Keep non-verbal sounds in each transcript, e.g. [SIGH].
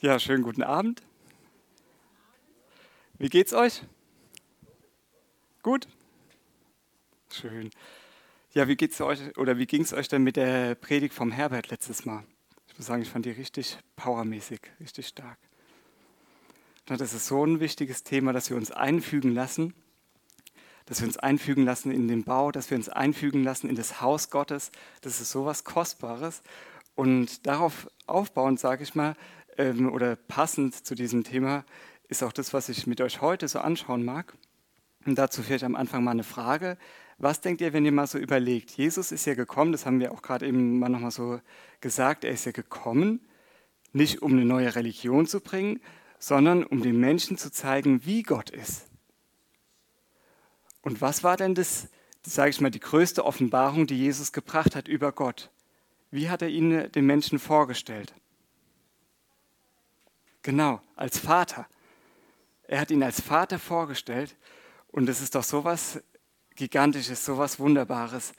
Ja, schönen guten Abend. Wie geht's euch? Gut? Schön. Ja, wie geht's euch oder wie ging es euch denn mit der Predigt vom Herbert letztes Mal? Ich muss sagen, ich fand die richtig powermäßig, richtig stark. Das ist so ein wichtiges Thema, dass wir uns einfügen lassen, dass wir uns einfügen lassen in den Bau, dass wir uns einfügen lassen in das Haus Gottes. Das ist so was Kostbares. Und darauf aufbauend, sage ich mal, ähm, oder passend zu diesem Thema ist auch das, was ich mit euch heute so anschauen mag. Und dazu vielleicht am Anfang mal eine Frage. Was denkt ihr, wenn ihr mal so überlegt? Jesus ist ja gekommen, das haben wir auch gerade eben mal nochmal so gesagt, er ist ja gekommen, nicht um eine neue Religion zu bringen, sondern um den Menschen zu zeigen, wie Gott ist. Und was war denn das, sage ich mal, die größte Offenbarung, die Jesus gebracht hat über Gott? Wie hat er ihn den Menschen vorgestellt? Genau, als Vater. Er hat ihn als Vater vorgestellt und es ist doch sowas Gigantisches, sowas Wunderbares,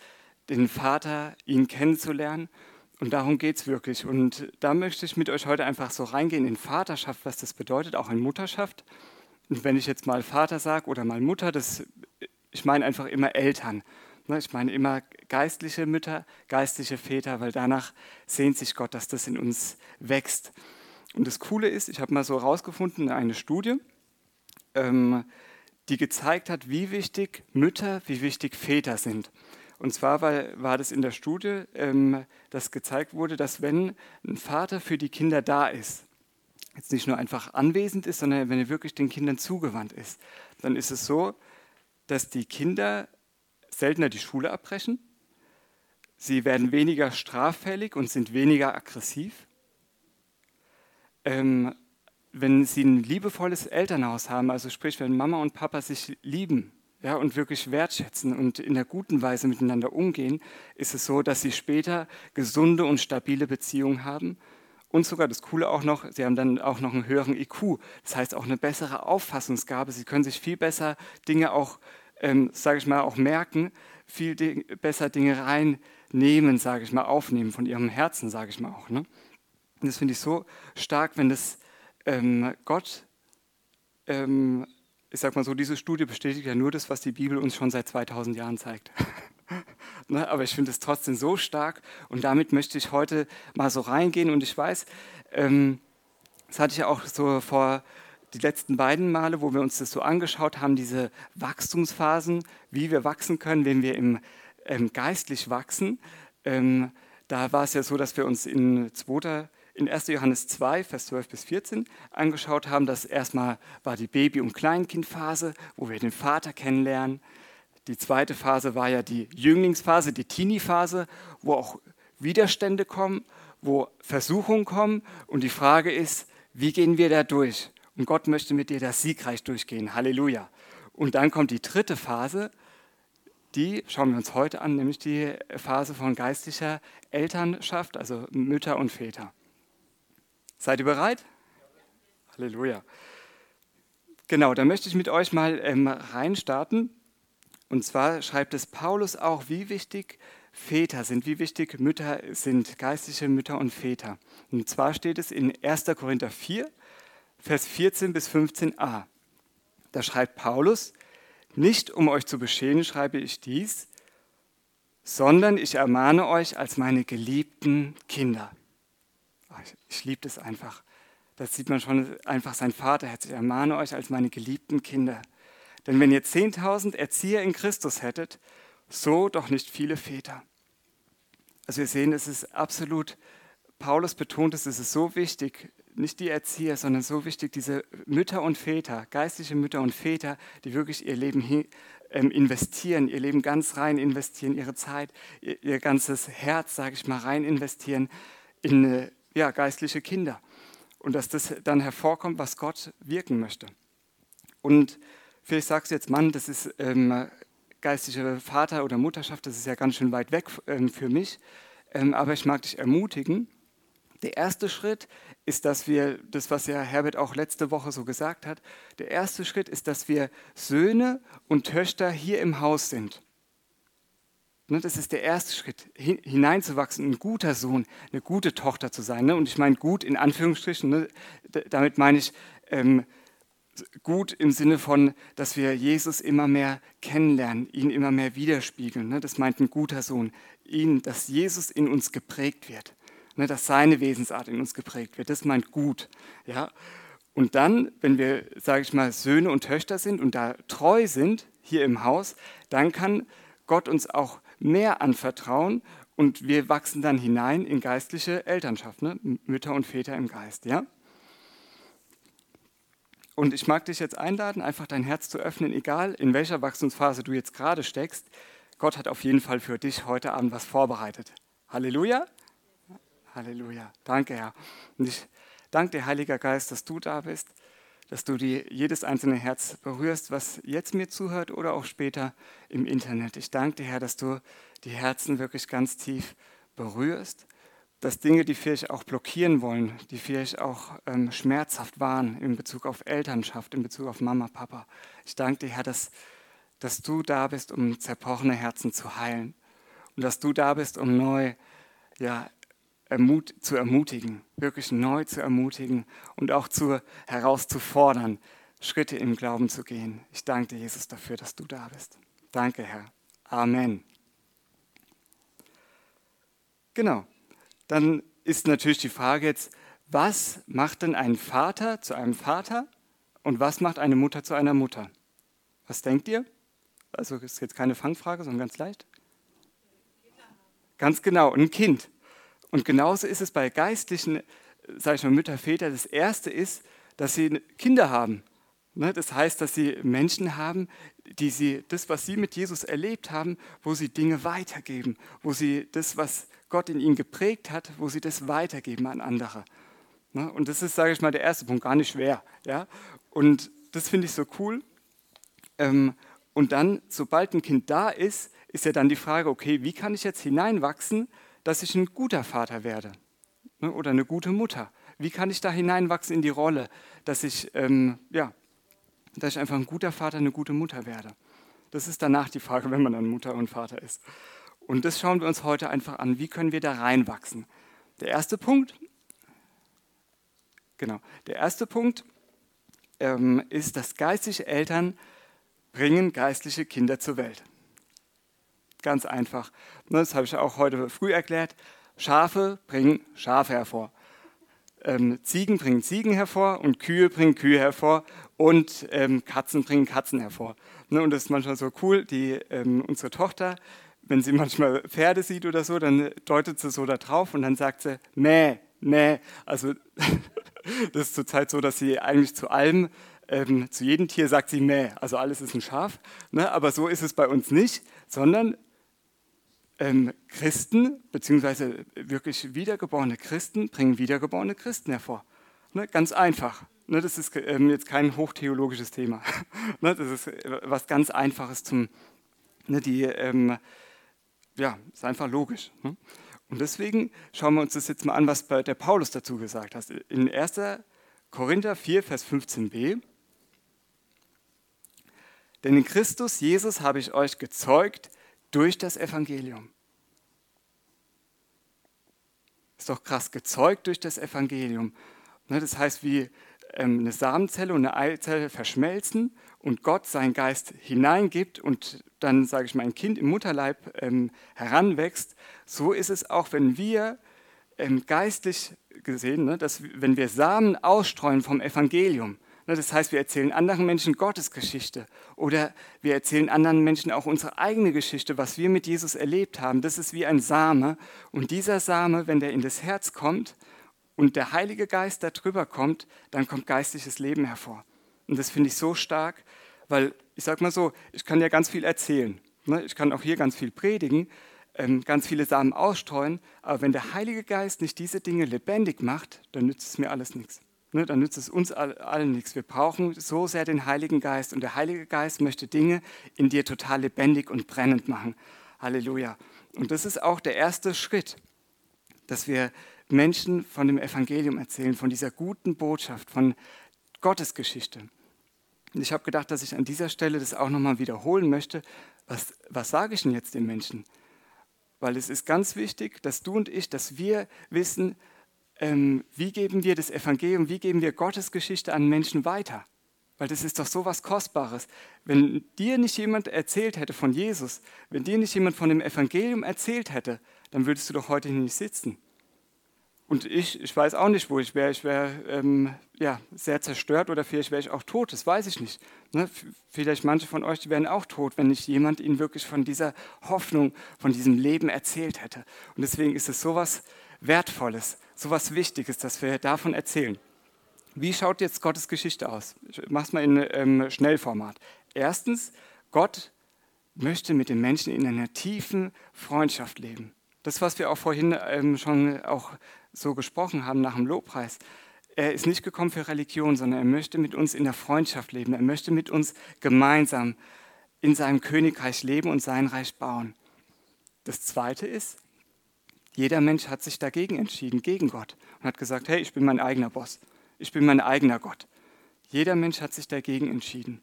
den Vater, ihn kennenzulernen. Und darum geht es wirklich. Und da möchte ich mit euch heute einfach so reingehen in Vaterschaft, was das bedeutet, auch in Mutterschaft. Und wenn ich jetzt mal Vater sage oder mal Mutter, das, ich meine einfach immer Eltern. Ne, ich meine immer geistliche Mütter, geistliche Väter, weil danach sehnt sich Gott, dass das in uns wächst. Und das Coole ist, ich habe mal so herausgefunden, eine Studie, ähm, die gezeigt hat, wie wichtig Mütter, wie wichtig Väter sind. Und zwar war, war das in der Studie, ähm, dass gezeigt wurde, dass wenn ein Vater für die Kinder da ist, jetzt nicht nur einfach anwesend ist, sondern wenn er wirklich den Kindern zugewandt ist, dann ist es so, dass die Kinder seltener die Schule abbrechen, sie werden weniger straffällig und sind weniger aggressiv ähm, wenn sie ein liebevolles Elternhaus haben, also sprich, wenn Mama und Papa sich lieben ja, und wirklich wertschätzen und in der guten Weise miteinander umgehen, ist es so, dass sie später gesunde und stabile Beziehungen haben. Und sogar das Coole auch noch, sie haben dann auch noch einen höheren IQ, das heißt auch eine bessere Auffassungsgabe. Sie können sich viel besser Dinge auch, ähm, sage ich mal, auch merken, viel besser Dinge reinnehmen, sage ich mal, aufnehmen von ihrem Herzen, sage ich mal auch. Ne? Und das finde ich so stark, wenn das ähm, Gott, ähm, ich sag mal so, diese Studie bestätigt ja nur das, was die Bibel uns schon seit 2000 Jahren zeigt. [LAUGHS] ne? Aber ich finde es trotzdem so stark und damit möchte ich heute mal so reingehen und ich weiß, ähm, das hatte ich ja auch so vor die letzten beiden Male, wo wir uns das so angeschaut haben, diese Wachstumsphasen, wie wir wachsen können, wenn wir im, ähm, geistlich wachsen. Ähm, da war es ja so, dass wir uns in 2 in 1. Johannes 2, Vers 12 bis 14 angeschaut haben, dass erstmal war die Baby- und Kleinkindphase, wo wir den Vater kennenlernen. Die zweite Phase war ja die Jünglingsphase, die Teenie-Phase, wo auch Widerstände kommen, wo Versuchungen kommen. Und die Frage ist, wie gehen wir da durch? Und Gott möchte mit dir das siegreich durchgehen. Halleluja. Und dann kommt die dritte Phase, die schauen wir uns heute an, nämlich die Phase von geistlicher Elternschaft, also Mütter und Väter. Seid ihr bereit? Halleluja. Genau, da möchte ich mit euch mal ähm, reinstarten. Und zwar schreibt es Paulus auch, wie wichtig Väter sind, wie wichtig Mütter sind, geistliche Mütter und Väter. Und zwar steht es in 1. Korinther 4, Vers 14 bis 15a. Da schreibt Paulus, nicht um euch zu beschämen schreibe ich dies, sondern ich ermahne euch als meine geliebten Kinder. Ich, ich liebe das einfach. Das sieht man schon einfach sein Vaterherz. Ich ermahne euch als meine geliebten Kinder. Denn wenn ihr 10.000 Erzieher in Christus hättet, so doch nicht viele Väter. Also wir sehen, es ist absolut, Paulus betont es, es ist so wichtig, nicht die Erzieher, sondern so wichtig, diese Mütter und Väter, geistliche Mütter und Väter, die wirklich ihr Leben ähm, investieren, ihr Leben ganz rein investieren, ihre Zeit, ihr, ganzes Herz, sage ich mal, rein investieren in ja, geistliche Kinder. Und dass das dann hervorkommt, was Gott wirken möchte. Und vielleicht sagst du jetzt, Mann, das ist ähm, geistliche Vater- oder Mutterschaft, das ist ja ganz schön weit weg ähm, für mich. Ähm, aber ich mag dich ermutigen. Der erste Schritt ist, dass wir, das was ja Herbert auch letzte Woche so gesagt hat, der erste Schritt ist, dass wir Söhne und Töchter hier im Haus sind. Ne, das ist der erste Schritt, hineinzuwachsen, ein guter Sohn, eine gute Tochter zu sein. Ne? Und ich meine gut in Anführungsstrichen, ne? damit meine ich ähm, gut im Sinne von, dass wir Jesus immer mehr kennenlernen, ihn immer mehr widerspiegeln. Das meint ein guter Sohn. Ihn, dass Jesus in uns geprägt wird, dass seine Wesensart in uns geprägt wird. Das meint gut. Ja? Und dann, wenn wir, sage ich mal, Söhne und Töchter sind und da treu sind hier im Haus, dann kann Gott uns auch mehr anvertrauen und wir wachsen dann hinein in geistliche Elternschaft, ne? Mütter und Väter im Geist. Ja? Und ich mag dich jetzt einladen, einfach dein Herz zu öffnen, egal in welcher Wachstumsphase du jetzt gerade steckst. Gott hat auf jeden Fall für dich heute Abend was vorbereitet. Halleluja. Halleluja. Danke, Herr. Und ich danke dir, Heiliger Geist, dass du da bist dass du die, jedes einzelne Herz berührst, was jetzt mir zuhört oder auch später im Internet. Ich danke dir, Herr, dass du die Herzen wirklich ganz tief berührst, dass Dinge, die vielleicht auch blockieren wollen, die vielleicht auch ähm, schmerzhaft waren in Bezug auf Elternschaft, in Bezug auf Mama, Papa. Ich danke dir, Herr, dass, dass du da bist, um zerbrochene Herzen zu heilen und dass du da bist, um neu ja, ermut zu ermutigen, wirklich neu zu ermutigen und auch zu, herauszufordern, Schritte im Glauben zu gehen. Ich danke dir, Jesus, dafür, dass du da bist. Danke, Herr. Amen. Genau. Dann ist natürlich die Frage jetzt, was macht denn ein Vater zu einem Vater und was macht eine Mutter zu einer Mutter? Was denkt ihr? Also ist jetzt keine Fangfrage, sondern ganz leicht. Ganz genau, ein Kind. Und genauso ist es bei geistlichen, sage ich mal, Mütter, Väter. Das Erste ist, dass sie Kinder haben. Ne, das heißt, dass sie Menschen haben, die sie das, was sie mit Jesus erlebt haben, wo sie Dinge weitergeben, wo sie das, was Gott in ihnen geprägt hat, wo sie das weitergeben an andere. Ne, und das ist, sage ich mal, der erste Punkt, gar nicht schwer. Und das finde ich so cool. Ähm, und dann, sobald ein Kind da ist, ist ja dann die Frage, okay, wie kann ich jetzt hineinwachsen, dass ich ein guter Vater werde ne, oder eine gute Mutter? Wie kann ich da hineinwachsen in die Rolle, dass ich, ähm, ja, dass ich einfach ein guter Vater, eine gute Mutter werde? Das ist danach die Frage, wenn man dann Mutter und Vater ist. Und das schauen wir uns heute einfach an. Wie können wir da reinwachsen? Der erste Punkt, genau, der erste Punkt ähm, ist, dass geistliche Eltern bringen geistliche Kinder zur Welt. Ganz einfach. Ne, das habe ich auch heute früh erklärt. Schafe bringen Schafe hervor. Ähm, Ziegen bringen Ziegen hervor und Kühe bringen Kühe hervor und ähm, Katzen bringen Katzen hervor. Ne, und das ist manchmal so cool. Die, ähm, unsere Tochter, wenn sie manchmal Pferde sieht oder so, dann deutet sie so da drauf und dann sagt sie, mäh, mäh. Also [LAUGHS] das ist zurzeit so, dass sie eigentlich zu allem ähm, zu jedem Tier sagt sie mäh, also alles ist ein Schaf. Ne? Aber so ist es bei uns nicht, sondern ähm, Christen, beziehungsweise wirklich wiedergeborene Christen, bringen wiedergeborene Christen hervor. Ne, ganz einfach. Ne, das ist ähm, jetzt kein hochtheologisches Thema. [LAUGHS] ne, das ist äh, was ganz Einfaches zum, ne, die, ähm, ja, ist einfach logisch. Ne? Und deswegen schauen wir uns das jetzt mal an, was der Paulus dazu gesagt hat. In 1. Korinther 4, Vers 15b. Denn in Christus Jesus habe ich euch gezeugt, durch das Evangelium. Ist doch krass, gezeugt durch das Evangelium. Ne, das heißt, wie ähm, eine Samenzelle und eine Eizelle verschmelzen und Gott seinen Geist hineingibt und dann, sage ich mal, ein Kind im Mutterleib ähm, heranwächst, so ist es auch, wenn wir ähm, geistlich gesehen, ne, dass wenn wir Samen ausstreuen vom Evangelium, das heißt, wir erzählen anderen Menschen Gottes Geschichte oder wir erzählen anderen Menschen auch unsere eigene Geschichte, was wir mit Jesus erlebt haben. Das ist wie ein Same. Und dieser Same, wenn der in das Herz kommt und der Heilige Geist darüber kommt, dann kommt geistliches Leben hervor. Und das finde ich so stark, weil ich sage mal so, ich kann ja ganz viel erzählen. Ne? Ich kann auch hier ganz viel predigen, ähm, ganz viele Samen ausstreuen, aber wenn der Heilige Geist nicht diese Dinge lebendig macht, dann nützt es mir alles nichts ne, dann nützt es uns allen nichts. Wir brauchen so sehr den Heiligen Geist und der Heilige Geist möchte Dinge in dir total lebendig und brennend machen. Halleluja. Und das ist auch der erste Schritt, dass wir Menschen von dem Evangelium erzählen, von dieser guten Botschaft, von Gottes Geschichte. Und ich habe gedacht, dass ich an dieser Stelle das auch nochmal wiederholen möchte. Was, was sage ich denn jetzt den Menschen? weil es ist ganz wichtig, dass du und ich, dass wir wissen, ähm, wie geben wir das Evangelium, wie geben wir Gottes Geschichte an Menschen weiter. Weil das ist doch so was Kostbares. Wenn dir nicht jemand erzählt hätte von Jesus, wenn dir nicht jemand von dem Evangelium erzählt hätte, dann würdest du doch heute nicht sitzen. Und ich, ich weiß auch nicht, wo ich wäre. Ich wäre ähm, ja, sehr zerstört oder vielleicht wäre ich auch tot, das weiß ich nicht. Ne? Vielleicht manche von euch die wären auch tot, wenn nicht jemand ihnen wirklich von dieser Hoffnung, von diesem Leben erzählt hätte. Und deswegen ist es so etwas Wertvolles, so etwas Wichtiges, dass wir davon erzählen. Wie schaut jetzt Gottes Geschichte aus? Ich mache es mal in ähm, Schnellformat. Erstens, Gott möchte mit den Menschen in einer tiefen Freundschaft leben. Das, was wir auch vorhin ähm, schon auch so gesprochen haben nach dem Lobpreis. Er ist nicht gekommen für Religion, sondern er möchte mit uns in der Freundschaft leben. Er möchte mit uns gemeinsam in seinem Königreich leben und sein Reich bauen. Das Zweite ist, jeder Mensch hat sich dagegen entschieden, gegen Gott, und hat gesagt, hey, ich bin mein eigener Boss, ich bin mein eigener Gott. Jeder Mensch hat sich dagegen entschieden.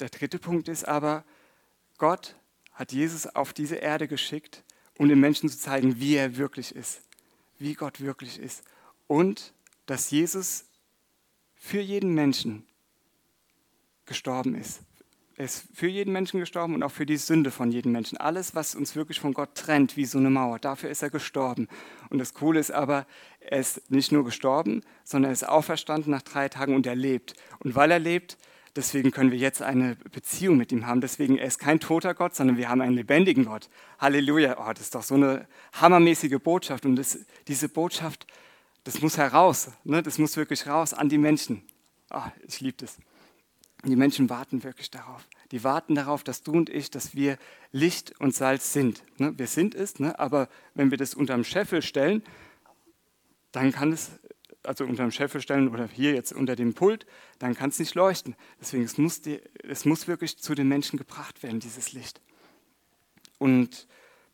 Der dritte Punkt ist aber, Gott hat Jesus auf diese Erde geschickt, um den Menschen zu zeigen, wie er wirklich ist wie Gott wirklich ist und dass Jesus für jeden Menschen gestorben ist. Er ist für jeden Menschen gestorben und auch für die Sünde von jedem Menschen. Alles, was uns wirklich von Gott trennt, wie so eine Mauer, dafür ist er gestorben. Und das Coole ist aber, er ist nicht nur gestorben, sondern er ist auferstanden nach drei Tagen und er lebt. Und weil er lebt, Deswegen können wir jetzt eine Beziehung mit ihm haben. Deswegen, er ist kein toter Gott, sondern wir haben einen lebendigen Gott. Halleluja. Oh, das ist doch so eine hammermäßige Botschaft. Und das, diese Botschaft, das muss heraus. Ne? Das muss wirklich raus an die Menschen. Oh, ich liebe das. Die Menschen warten wirklich darauf. Die warten darauf, dass du und ich, dass wir Licht und Salz sind. Ne? Wir sind es, ne? aber wenn wir das unterm Scheffel stellen, dann kann es also unter dem Scheffel stellen oder hier jetzt unter dem Pult, dann kann es nicht leuchten. Deswegen es muss die, es muss wirklich zu den Menschen gebracht werden, dieses Licht. Und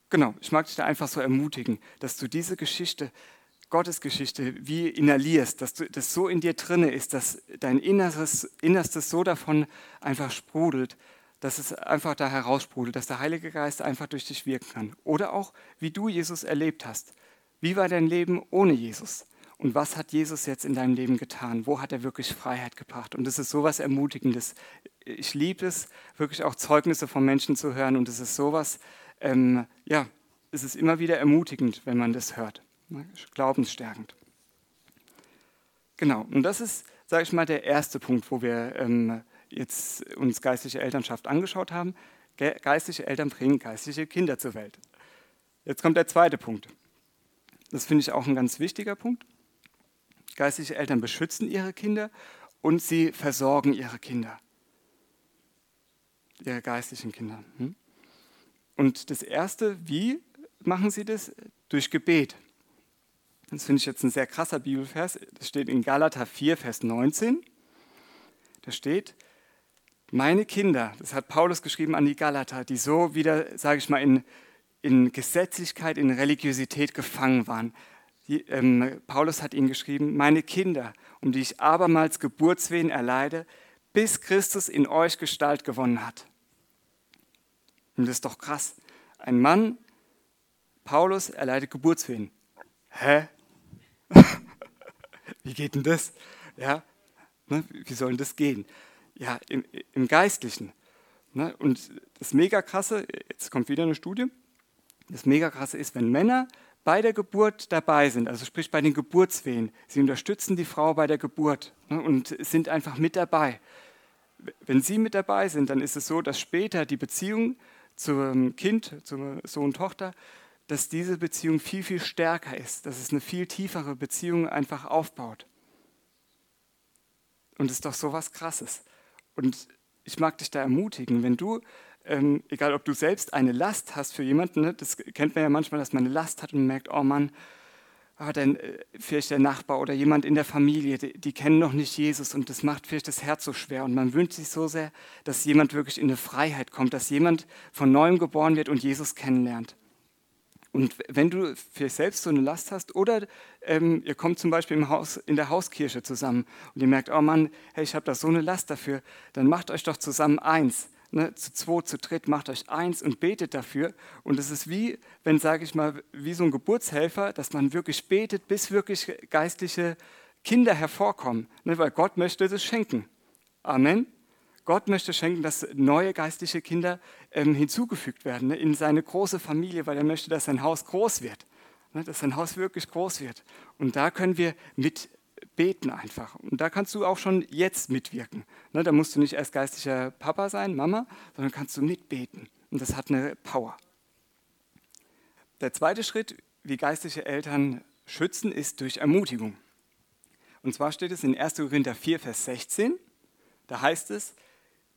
genau, ich mag dich da einfach so ermutigen, dass du diese Geschichte, Gottes Geschichte, wie inhalierst, dass das so in dir drinne ist, dass dein Inneres, Innerstes so davon einfach sprudelt, dass es einfach da heraussprudelt, dass der Heilige Geist einfach durch dich wirken kann. Oder auch, wie du Jesus erlebt hast. Wie war dein Leben ohne Jesus? Und was hat Jesus jetzt in deinem Leben getan? Wo hat er wirklich Freiheit gebracht? Und das ist sowas Ermutigendes. Ich liebe es, wirklich auch Zeugnisse von Menschen zu hören. Und es ist sowas, ähm, ja, es ist immer wieder ermutigend, wenn man das hört. Ne? Glaubensstärkend. Genau, und das ist, sage ich mal, der erste Punkt, wo wir ähm, jetzt uns geistliche Elternschaft angeschaut haben. Geistliche Eltern bringen geistliche Kinder zur Welt. Jetzt kommt der zweite Punkt. Das finde ich auch ein ganz wichtiger Punkt. Geistliche Eltern beschützen ihre Kinder und sie versorgen ihre Kinder, ihre geistlichen Kinder. Hm? Und das Erste, wie machen sie das? Durch Gebet. Das finde ich jetzt ein sehr krasser Bibelvers. Das steht in Galater 4, Vers 19. Da steht, meine Kinder, das hat Paulus geschrieben an die Galater, die so wieder, sage ich mal, in, in Gesetzlichkeit, in Religiosität gefangen waren, ähm, Paulus hat ihnen geschrieben, meine Kinder, um die ich abermals Geburtswehen erleide, bis Christus in euch Gestalt gewonnen hat. Und das ist doch krass. Ein Mann, Paulus, erleidet Geburtswehen. Hä? [LAUGHS] wie geht denn das? Ja, ne? wie soll denn das gehen? Ja, im, im Geistlichen. Ne? Und das mega krasse, jetzt kommt wieder eine Studie, das mega krasse ist, wenn Männer bei der Geburt dabei sind, also sprich bei den Geburtswehen. Sie unterstützen die Frau bei der Geburt ne, und sind einfach mit dabei. Wenn Sie mit dabei sind, dann ist es so, dass später die Beziehung zum Kind, zum Sohn, Tochter, dass diese Beziehung viel, viel stärker ist, dass es eine viel tiefere Beziehung einfach aufbaut. Und es ist doch so was Krasses. Und ich mag dich da ermutigen, wenn du ähm, egal ob du selbst eine Last hast für jemanden, ne? das kennt man ja manchmal, dass man eine Last hat und merkt, oh Mann, ah, dann äh, vielleicht der Nachbar oder jemand in der Familie, die, die, kennen noch nicht Jesus und das macht vielleicht das Herz so schwer und man wünscht sich so sehr, dass jemand wirklich in eine Freiheit kommt, dass jemand von neuem geboren wird und Jesus kennenlernt. Und wenn du für selbst so eine Last hast oder ähm, ihr kommt zum Beispiel im Haus, in der Hauskirche zusammen und ihr merkt, oh Mann, hey, ich habe da so eine Last dafür, dann macht euch doch zusammen eins ne, zu zwei, zu dritt, macht euch eins und betet dafür. Und es ist wie, wenn, sage ich mal, wie so ein Geburtshelfer, dass man wirklich betet, bis wirklich geistliche Kinder hervorkommen, ne, weil Gott möchte das schenken. Amen. Gott möchte schenken, dass neue geistliche Kinder ähm, hinzugefügt werden ne, in seine große Familie, weil er möchte, dass sein Haus groß wird, ne, dass sein Haus wirklich groß wird. Und da können wir mit beten einfach. Und da kannst du auch schon jetzt mitwirken. Ne, da musst du nicht erst geistlicher Papa sein, Mama, sondern kannst du mitbeten. Und das hat eine Power. Der zweite Schritt, wie geistliche Eltern schützen, ist durch Ermutigung. Und zwar steht es in 1. Korinther 4, Vers 16. Da heißt es,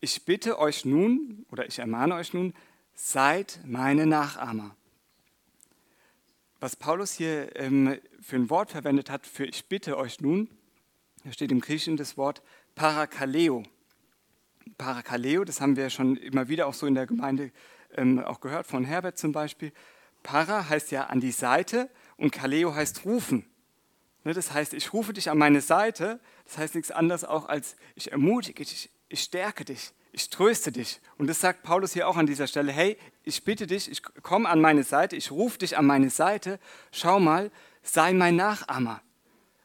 ich bitte euch nun oder ich ermahne euch nun, seid meine Nachahmer. Was Paulus hier ähm, für ein Wort verwendet hat, für ich bitte euch nun, da steht im Griechischen das Wort Parakaleo. Parakaleo, das haben wir schon immer wieder auch so in der Gemeinde ähm, auch gehört, von Herbert zum Beispiel. Para heißt ja an die Seite und Kaleo heißt rufen. Ne, das heißt, ich rufe dich an meine Seite, das heißt nichts anderes auch als ich ermutige dich, ich stärke dich, ich tröste dich. Und das sagt Paulus hier auch an dieser Stelle, hey, ich bitte dich, ich komme an meine Seite, ich rufe dich an meine Seite, schau mal, sei mein Nachahmer.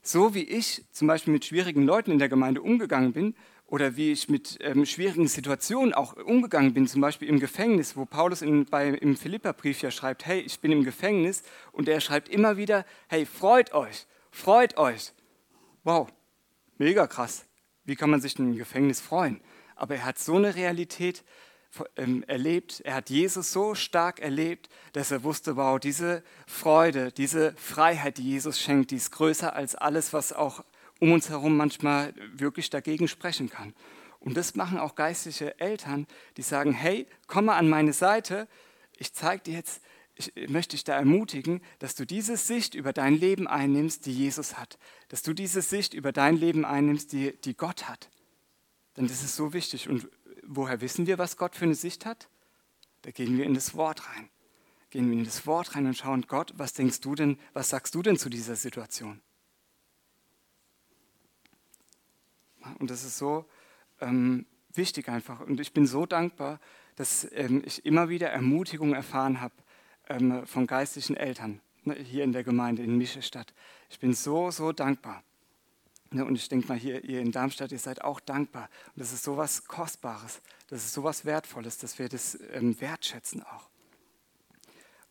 So wie ich zum Beispiel mit schwierigen Leuten in der Gemeinde umgegangen bin oder wie ich mit ähm, schwierigen Situationen auch umgegangen bin, zum Beispiel im Gefängnis, wo Paulus in, bei, im Philipperbrief ja schreibt, hey, ich bin im Gefängnis und er schreibt immer wieder, hey, freut euch, freut euch. Wow, mega krass. Wie kann man sich denn im Gefängnis freuen? Aber er hat so eine Realität ähm, erlebt, er hat Jesus so stark erlebt, dass er wusste, wow, diese Freude, diese Freiheit, die Jesus schenkt, die ist größer als alles, was auch um uns herum manchmal wirklich dagegen sprechen kann. Und das machen auch geistliche Eltern, die sagen, hey, komm mal an meine Seite, ich zeige dir jetzt, ich möchte dich da ermutigen, dass du diese Sicht über dein Leben einnimmst, die Jesus hat. Dass du diese Sicht über dein Leben einnimmst, die, die Gott hat. Denn das ist so wichtig. Und woher wissen wir, was Gott für eine Sicht hat? Da gehen wir in das Wort rein. Gehen wir in das Wort rein und schauen, Gott, was denkst du denn, was sagst du denn zu dieser Situation? Und das ist so ähm, wichtig einfach. Und ich bin so dankbar, dass ähm, ich immer wieder Ermutigung erfahren habe ähm, von geistlichen Eltern ne, hier in der Gemeinde in Mischestadt. Ich bin so, so dankbar. Ne, und ich denke mal, hier ihr in Darmstadt, ihr seid auch dankbar. Und das ist so was Kostbares, das ist so was Wertvolles, dass wir das ähm, wertschätzen auch.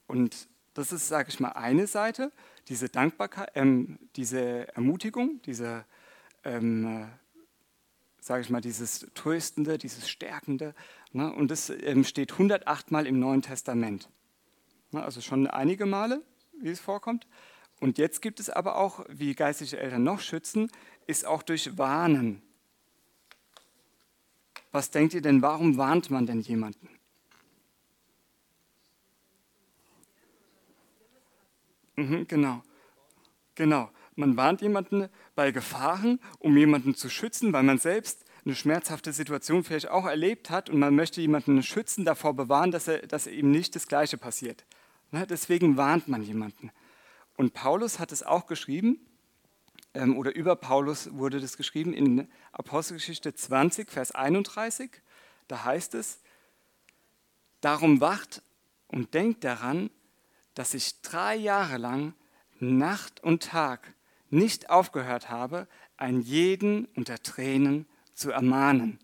Und das ist, sage ich mal, eine Seite, diese Dankbarkeit, ähm, diese Ermutigung, diese, ähm, äh, sage ich mal, dieses Tröstende, dieses Stärkende. Ne? Und das ähm, steht 108 Mal im Neuen Testament. Ne? Also schon einige Male, wie es vorkommt. Und jetzt gibt es aber auch, wie geistliche Eltern noch schützen, ist auch durch Warnen. Was denkt ihr denn, warum warnt man denn jemanden? Mhm, genau, genau. Man warnt jemanden bei Gefahren, um jemanden zu schützen, weil man selbst eine schmerzhafte Situation vielleicht auch erlebt hat und man möchte jemanden schützen, davor bewahren, dass, er, dass ihm nicht das Gleiche passiert. Ne, deswegen warnt man jemanden. Und Paulus hat es auch geschrieben, ähm, oder über Paulus wurde das geschrieben in Apostelgeschichte 20, Vers 31. Da heißt es, darum wacht und denkt daran, dass ich drei Jahre lang Nacht und Tag nicht aufgehört habe, einen jeden unter Tränen zu ermahnen.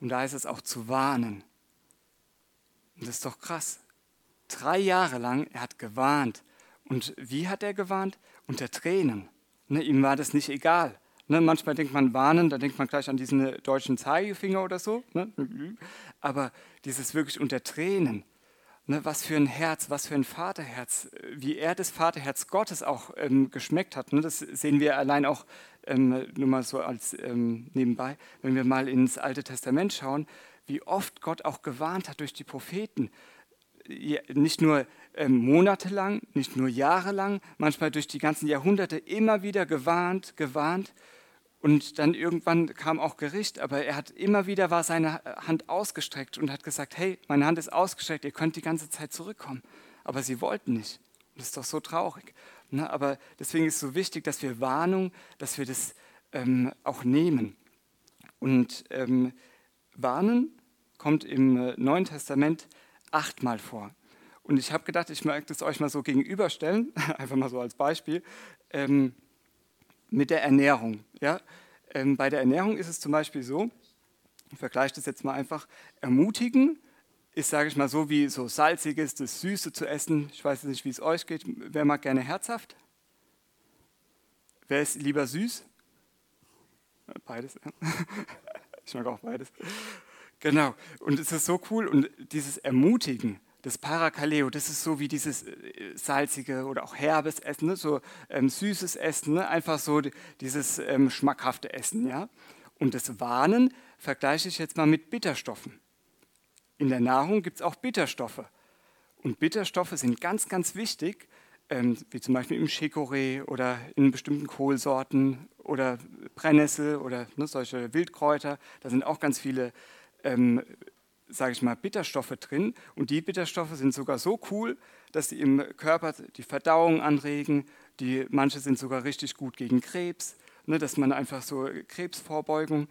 Und da heißt es auch zu warnen. Und das ist doch krass. Drei Jahre lang, er hat gewarnt, und wie hat er gewarnt? Unter Tränen. Ne, ihm war das nicht egal. Ne, manchmal denkt man warnen, da denkt man gleich an diesen deutschen Zeigefinger oder so. Ne? [LAUGHS] Aber dieses wirklich unter Tränen. Ne, was für ein Herz, was für ein Vaterherz, wie er das Vaterherz Gottes auch ähm, geschmeckt hat. Ne, das sehen wir allein auch ähm, nur mal so als ähm, nebenbei, wenn wir mal ins Alte Testament schauen, wie oft Gott auch gewarnt hat durch die Propheten nicht nur ähm, monatelang, nicht nur jahrelang, manchmal durch die ganzen Jahrhunderte immer wieder gewarnt, gewarnt. Und dann irgendwann kam auch Gericht, aber er hat immer wieder war seine Hand ausgestreckt und hat gesagt, hey, meine Hand ist ausgestreckt, ihr könnt die ganze Zeit zurückkommen. Aber sie wollten nicht. das ist doch so traurig. Ne? Aber deswegen ist es so wichtig, dass wir Warnung, dass wir das ähm, auch nehmen. Und ähm, warnen kommt im äh, Neuen Testament achtmal vor. Und ich habe gedacht, ich mag das euch mal so gegenüberstellen, [LAUGHS] einfach mal so als Beispiel, ähm, mit der Ernährung. Ja? Ähm, bei der Ernährung ist es zum Beispiel so, ich vergleiche das jetzt mal einfach, ermutigen ist, sage ich mal, so wie so salziges, das Süße zu essen. Ich weiß nicht, wie es euch geht. Wer mag gerne herzhaft? Wer ist lieber süß? Beides. [LAUGHS] Ich mag auch beides. Genau. Und es ist so cool. Und dieses Ermutigen, das Parakaleo, das ist so wie dieses äh, salzige oder auch herbes Essen, ne? so ähm, süßes Essen, ne? einfach so dieses ähm, schmackhafte Essen. Ja? Und das Warnen vergleiche ich jetzt mal mit Bitterstoffen. In der Nahrung gibt es auch Bitterstoffe. Und Bitterstoffe sind ganz, ganz wichtig, ähm, wie zum Beispiel im Chicorée oder in bestimmten Kohlsorten oder Brennnessel oder ne, solche Wildkräuter. Da sind auch ganz viele, ähm, sage ich mal, Bitterstoffe drin. Und die Bitterstoffe sind sogar so cool, dass sie im Körper die Verdauung anregen. Die, manche sind sogar richtig gut gegen Krebs, ne, dass man einfach so Krebsvorbeugung,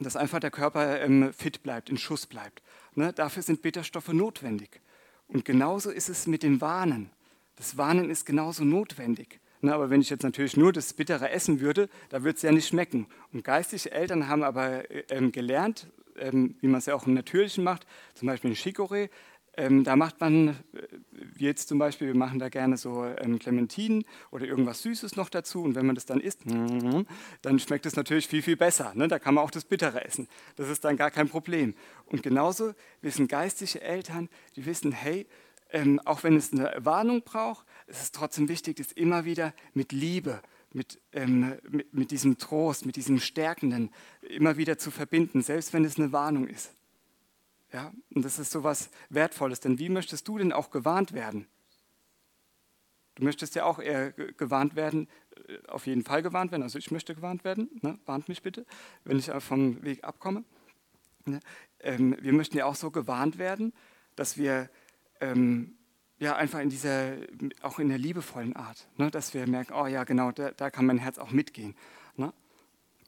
dass einfach der Körper ähm, fit bleibt, in Schuss bleibt. Ne, dafür sind Bitterstoffe notwendig. Und genauso ist es mit dem Warnen. Das Warnen ist genauso notwendig. Ne, aber wenn ich jetzt natürlich nur das Bittere essen würde, da würde es ja nicht schmecken. Und geistige Eltern haben aber ähm, gelernt, ähm, wie man es ja auch im Natürlichen macht, zum Beispiel in Chicorée, ähm, da macht man, äh, wie jetzt zum Beispiel, wir machen da gerne so ähm, Clementinen oder irgendwas Süßes noch dazu und wenn man das dann isst, dann schmeckt es natürlich viel, viel besser. Ne? Da kann man auch das Bittere essen. Das ist dann gar kein Problem. Und genauso wissen geistige Eltern, die wissen, hey, ähm, auch wenn es eine Warnung braucht, ist es trotzdem wichtig, das immer wieder mit Liebe, mit, ähm, mit, mit diesem Trost, mit diesem Stärkenden immer wieder zu verbinden, selbst wenn es eine Warnung ist. Ja, und das ist so was Wertvolles, denn wie möchtest du denn auch gewarnt werden? Du möchtest ja auch eher gewarnt werden, äh, auf jeden Fall gewarnt werden, also ich möchte gewarnt werden, ne? warnt mich bitte, wenn ich vom Weg abkomme. Ne? Ähm, wir möchten ja auch so gewarnt werden, dass wir ähm, ja einfach in dieser, auch in der liebevollen Art, ne? dass wir merken, oh ja, genau, da, da kann mein Herz auch mitgehen. Ne?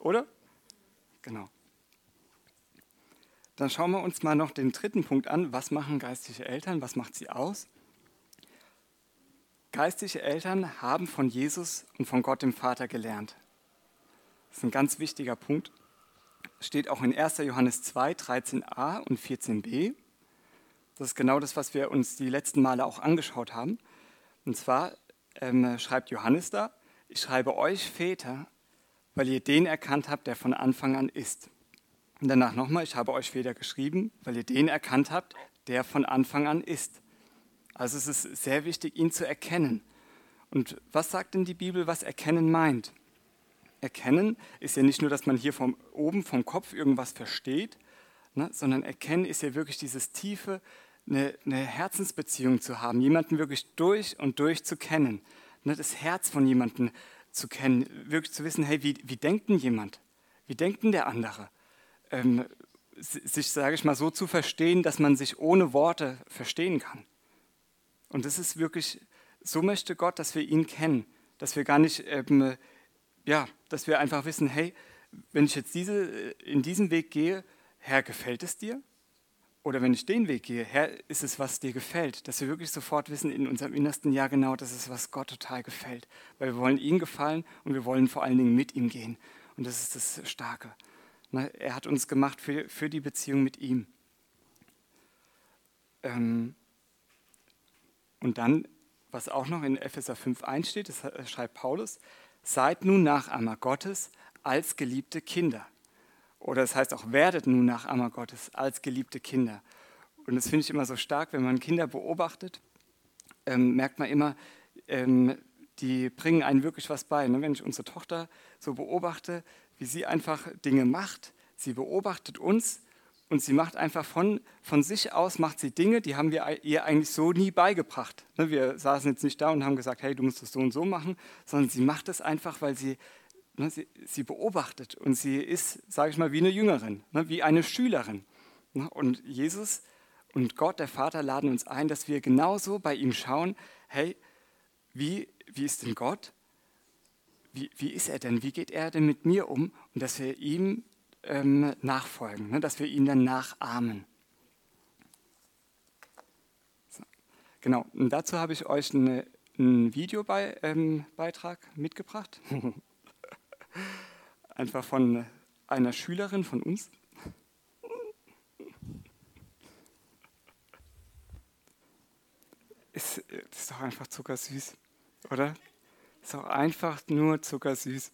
Oder? Genau. Dann schauen wir uns mal noch den dritten Punkt an. Was machen geistliche Eltern? Was macht sie aus? Geistliche Eltern haben von Jesus und von Gott dem Vater gelernt. Das ist ein ganz wichtiger Punkt. Steht auch in 1. Johannes 2, 13a und 14b. Das ist genau das, was wir uns die letzten Male auch angeschaut haben. Und zwar ähm, schreibt Johannes da, ich schreibe euch Väter, weil ihr den erkannt habt, der von Anfang an ist. Und danach nochmal, ich habe euch Väter geschrieben, weil ihr den erkannt habt, der von Anfang an ist. Also es ist sehr wichtig, ihn zu erkennen. Und was sagt denn die Bibel, was erkennen meint? Erkennen ist ja nicht nur, dass man hier vom, oben vom Kopf irgendwas versteht, ne, sondern erkennen ist ja wirklich dieses tiefe, eine, eine, Herzensbeziehung zu haben, jemanden wirklich durch und durch zu kennen, ne, das Herz von jemandem zu kennen, wirklich zu wissen, hey, wie, wie denkt denn jemand? Wie denkt denn der andere? ähm, sich, sage ich mal, so zu verstehen, dass man sich ohne Worte verstehen kann. Und das ist wirklich, so möchte Gott, dass wir ihn kennen, dass wir gar nicht, ähm, ja, dass wir einfach wissen, hey, wenn ich jetzt diese, in diesen Weg gehe, Herr, gefällt es dir? Oder wenn ich den Weg gehe, Herr, ist es, was dir gefällt? Dass wir wirklich sofort wissen in unserem Innersten, ja genau, das ist, was Gott total gefällt. Weil wir wollen ihm gefallen und wir wollen vor allen Dingen mit ihm gehen. Und das ist das Starke. Er hat uns gemacht für, für die Beziehung mit ihm. Ähm, und dann, was auch noch in Epheser 5 einsteht, das schreibt Paulus, seid nun Nachahmer Gottes als geliebte Kinder. Oder es heißt auch, werdet nun Nachahmer Gottes als geliebte Kinder. Und das finde ich immer so stark, wenn man Kinder beobachtet, ähm, merkt man immer, ähm, die bringen einen wirklich was bei. Ne? Wenn ich unsere Tochter so beobachte, wie sie einfach Dinge macht. Sie beobachtet uns und sie macht einfach von, von sich aus, macht sie Dinge, die haben wir ihr eigentlich so nie beigebracht. Ne, wir saßen jetzt nicht da und haben gesagt, hey, du musst das so und so machen, sondern sie macht es einfach, weil sie, sie, sie beobachtet und sie ist, sage ich mal, wie eine Jüngerin, ne, wie eine Schülerin. Und Jesus und Gott, der Vater, laden uns ein, dass wir genauso bei ihm schauen, hey, wie, wie ist denn Gott? wie, wie ist er denn? Wie geht er denn mit mir um? Und dass wir ihm ähm, nachfolgen, ne? dass wir ihn dann nachahmen. So. Genau, und dazu habe ich euch eine, einen Videobeitrag ähm, mitgebracht. [LAUGHS] Einfach von einer Schülerin von uns. Ist, ist doch einfach zuckersüß, oder? Ist auch einfach nur zuckersüß.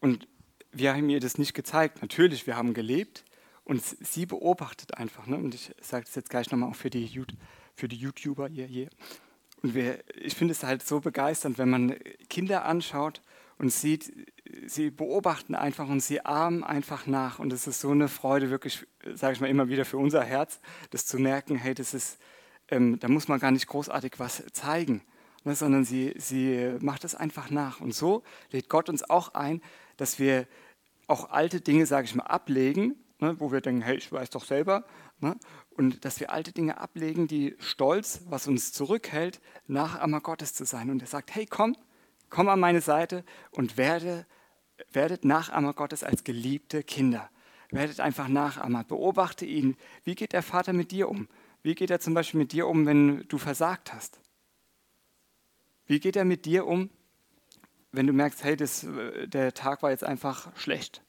Und wir haben ihr das nicht gezeigt. Natürlich, wir haben gelebt und sie beobachtet einfach. Ne? Und ich sage das jetzt gleich nochmal auch für die, für die YouTuber hier. hier. Und wir, ich finde es halt so begeisternd, wenn man Kinder anschaut und sieht, sie beobachten einfach und sie ahmen einfach nach. Und es ist so eine Freude, wirklich, sage ich mal immer wieder für unser Herz, das zu merken, hey, das ist, ähm, da muss man gar nicht großartig was zeigen, ne, sondern sie, sie macht es einfach nach. Und so lädt Gott uns auch ein, dass wir auch alte Dinge, sage ich mal, ablegen, ne, wo wir denken, hey, ich weiß doch selber, ne, und dass wir alte Dinge ablegen, die Stolz, was uns zurückhält, Nachahmer Gottes zu sein. Und er sagt, hey, komm, komm an meine Seite und werde, werdet Nachahmer Gottes als geliebte Kinder. Werdet einfach Nachahmer. Beobachte ihn. Wie geht der Vater mit dir um? Wie geht er zum Beispiel mit dir um, wenn du versagt hast? Wie geht er mit dir um, wenn du merkst, hey, das, der Tag war jetzt einfach schlecht?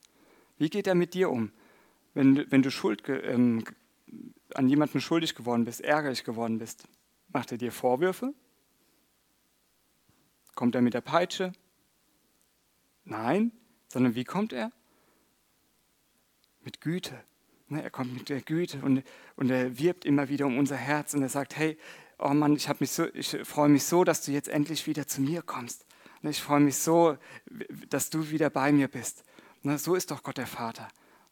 Wie geht er mit dir um, wenn, wenn du Schuld, ähm, an jemanden schuldig geworden bist, ärgerlich geworden bist? Macht er dir Vorwürfe? Kommt er mit der Peitsche? Nein, sondern wie kommt er? Mit Güte. Er kommt mit der Güte und, und er wirbt immer wieder um unser Herz und er sagt, hey, oh Mann, ich, so, ich freue mich so, dass du jetzt endlich wieder zu mir kommst. Ich freue mich so, dass du wieder bei mir bist. So ist doch Gott der Vater.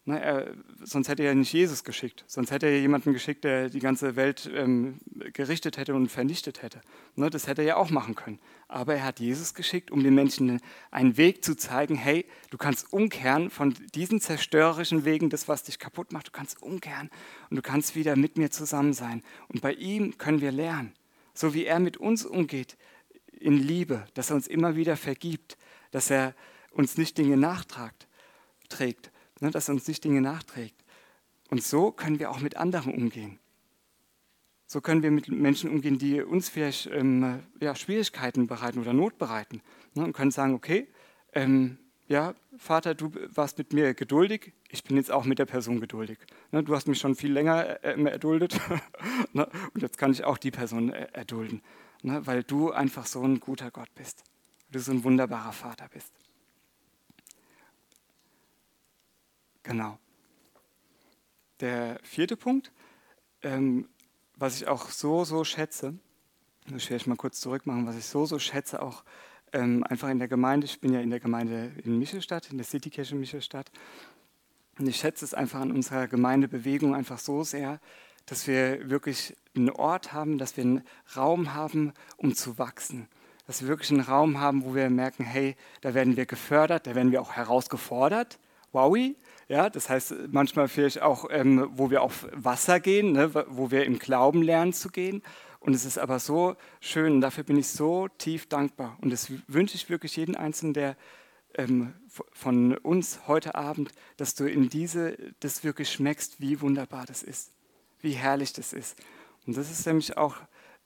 Ne, er, sonst hätte er nicht Jesus geschickt. Sonst hätte er jemanden geschickt, der die ganze Welt ähm, gerichtet hätte und vernichtet hätte. Ne, das hätte er ja auch machen können. Aber er hat Jesus geschickt, um den Menschen einen Weg zu zeigen, hey, du kannst umkehren von diesen zerstörerischen Wegen, das, was dich kaputt macht, du kannst umkehren und du kannst wieder mit mir zusammen sein. Und bei ihm können wir lernen, so wie er mit uns umgeht, in Liebe, dass er uns immer wieder vergibt, dass er uns nicht Dinge nachtragt, trägt dass er uns nicht Dinge nachträgt. Und so können wir auch mit anderen umgehen. So können wir mit Menschen umgehen, die uns vielleicht ähm, ja, Schwierigkeiten bereiten oder Not bereiten. Ne, und können sagen, okay, ähm, ja, Vater, du warst mit mir geduldig, ich bin jetzt auch mit der Person geduldig. Ne, du hast mich schon viel länger äh, erduldet [LAUGHS] ne, und jetzt kann ich auch die Person äh, erdulden, ne, weil du einfach so ein guter Gott bist. Du so ein wunderbarer Vater bist. Genau. Der vierte Punkt, ähm, was ich auch so, so schätze, werde ich mal kurz zurückmachen, was ich so, so schätze, auch ähm, einfach in der Gemeinde, ich bin ja in der Gemeinde in Michelstadt, in der Citykirche Michelstadt, und ich schätze es einfach an unserer Gemeindebewegung einfach so sehr, dass wir wirklich einen Ort haben, dass wir einen Raum haben, um zu wachsen. Dass wir wirklich einen Raum haben, wo wir merken, hey, da werden wir gefördert, da werden wir auch herausgefordert. Wowi, ja, das heißt manchmal vielleicht auch, ähm, wo wir auf Wasser gehen, ne, wo wir im Glauben lernen zu gehen. Und es ist aber so schön dafür bin ich so tief dankbar. Und das wünsche ich wirklich jeden Einzelnen, der ähm, von uns heute Abend, dass du in diese, das wirklich schmeckst, wie wunderbar das ist, wie herrlich das ist. Und das ist nämlich auch,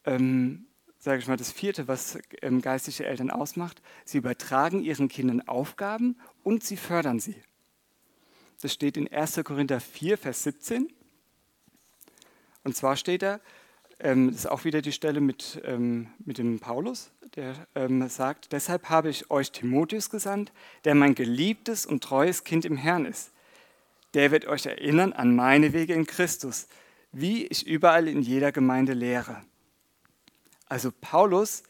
ähm, sage ich mal, das vierte, was ähm, geistliche Eltern ausmacht. Sie übertragen ihren Kindern Aufgaben und sie fördern sie. Das steht in 1. Korinther 4, Vers 17. Und zwar steht da, ähm, das ist auch wieder die Stelle mit, ähm, mit dem Paulus, der ähm, sagt, deshalb habe ich euch Timotheus gesandt, der mein geliebtes und treues Kind im Herrn ist. Der wird euch erinnern an meine Wege in Christus, wie ich überall in jeder Gemeinde lehre. Also Paulus,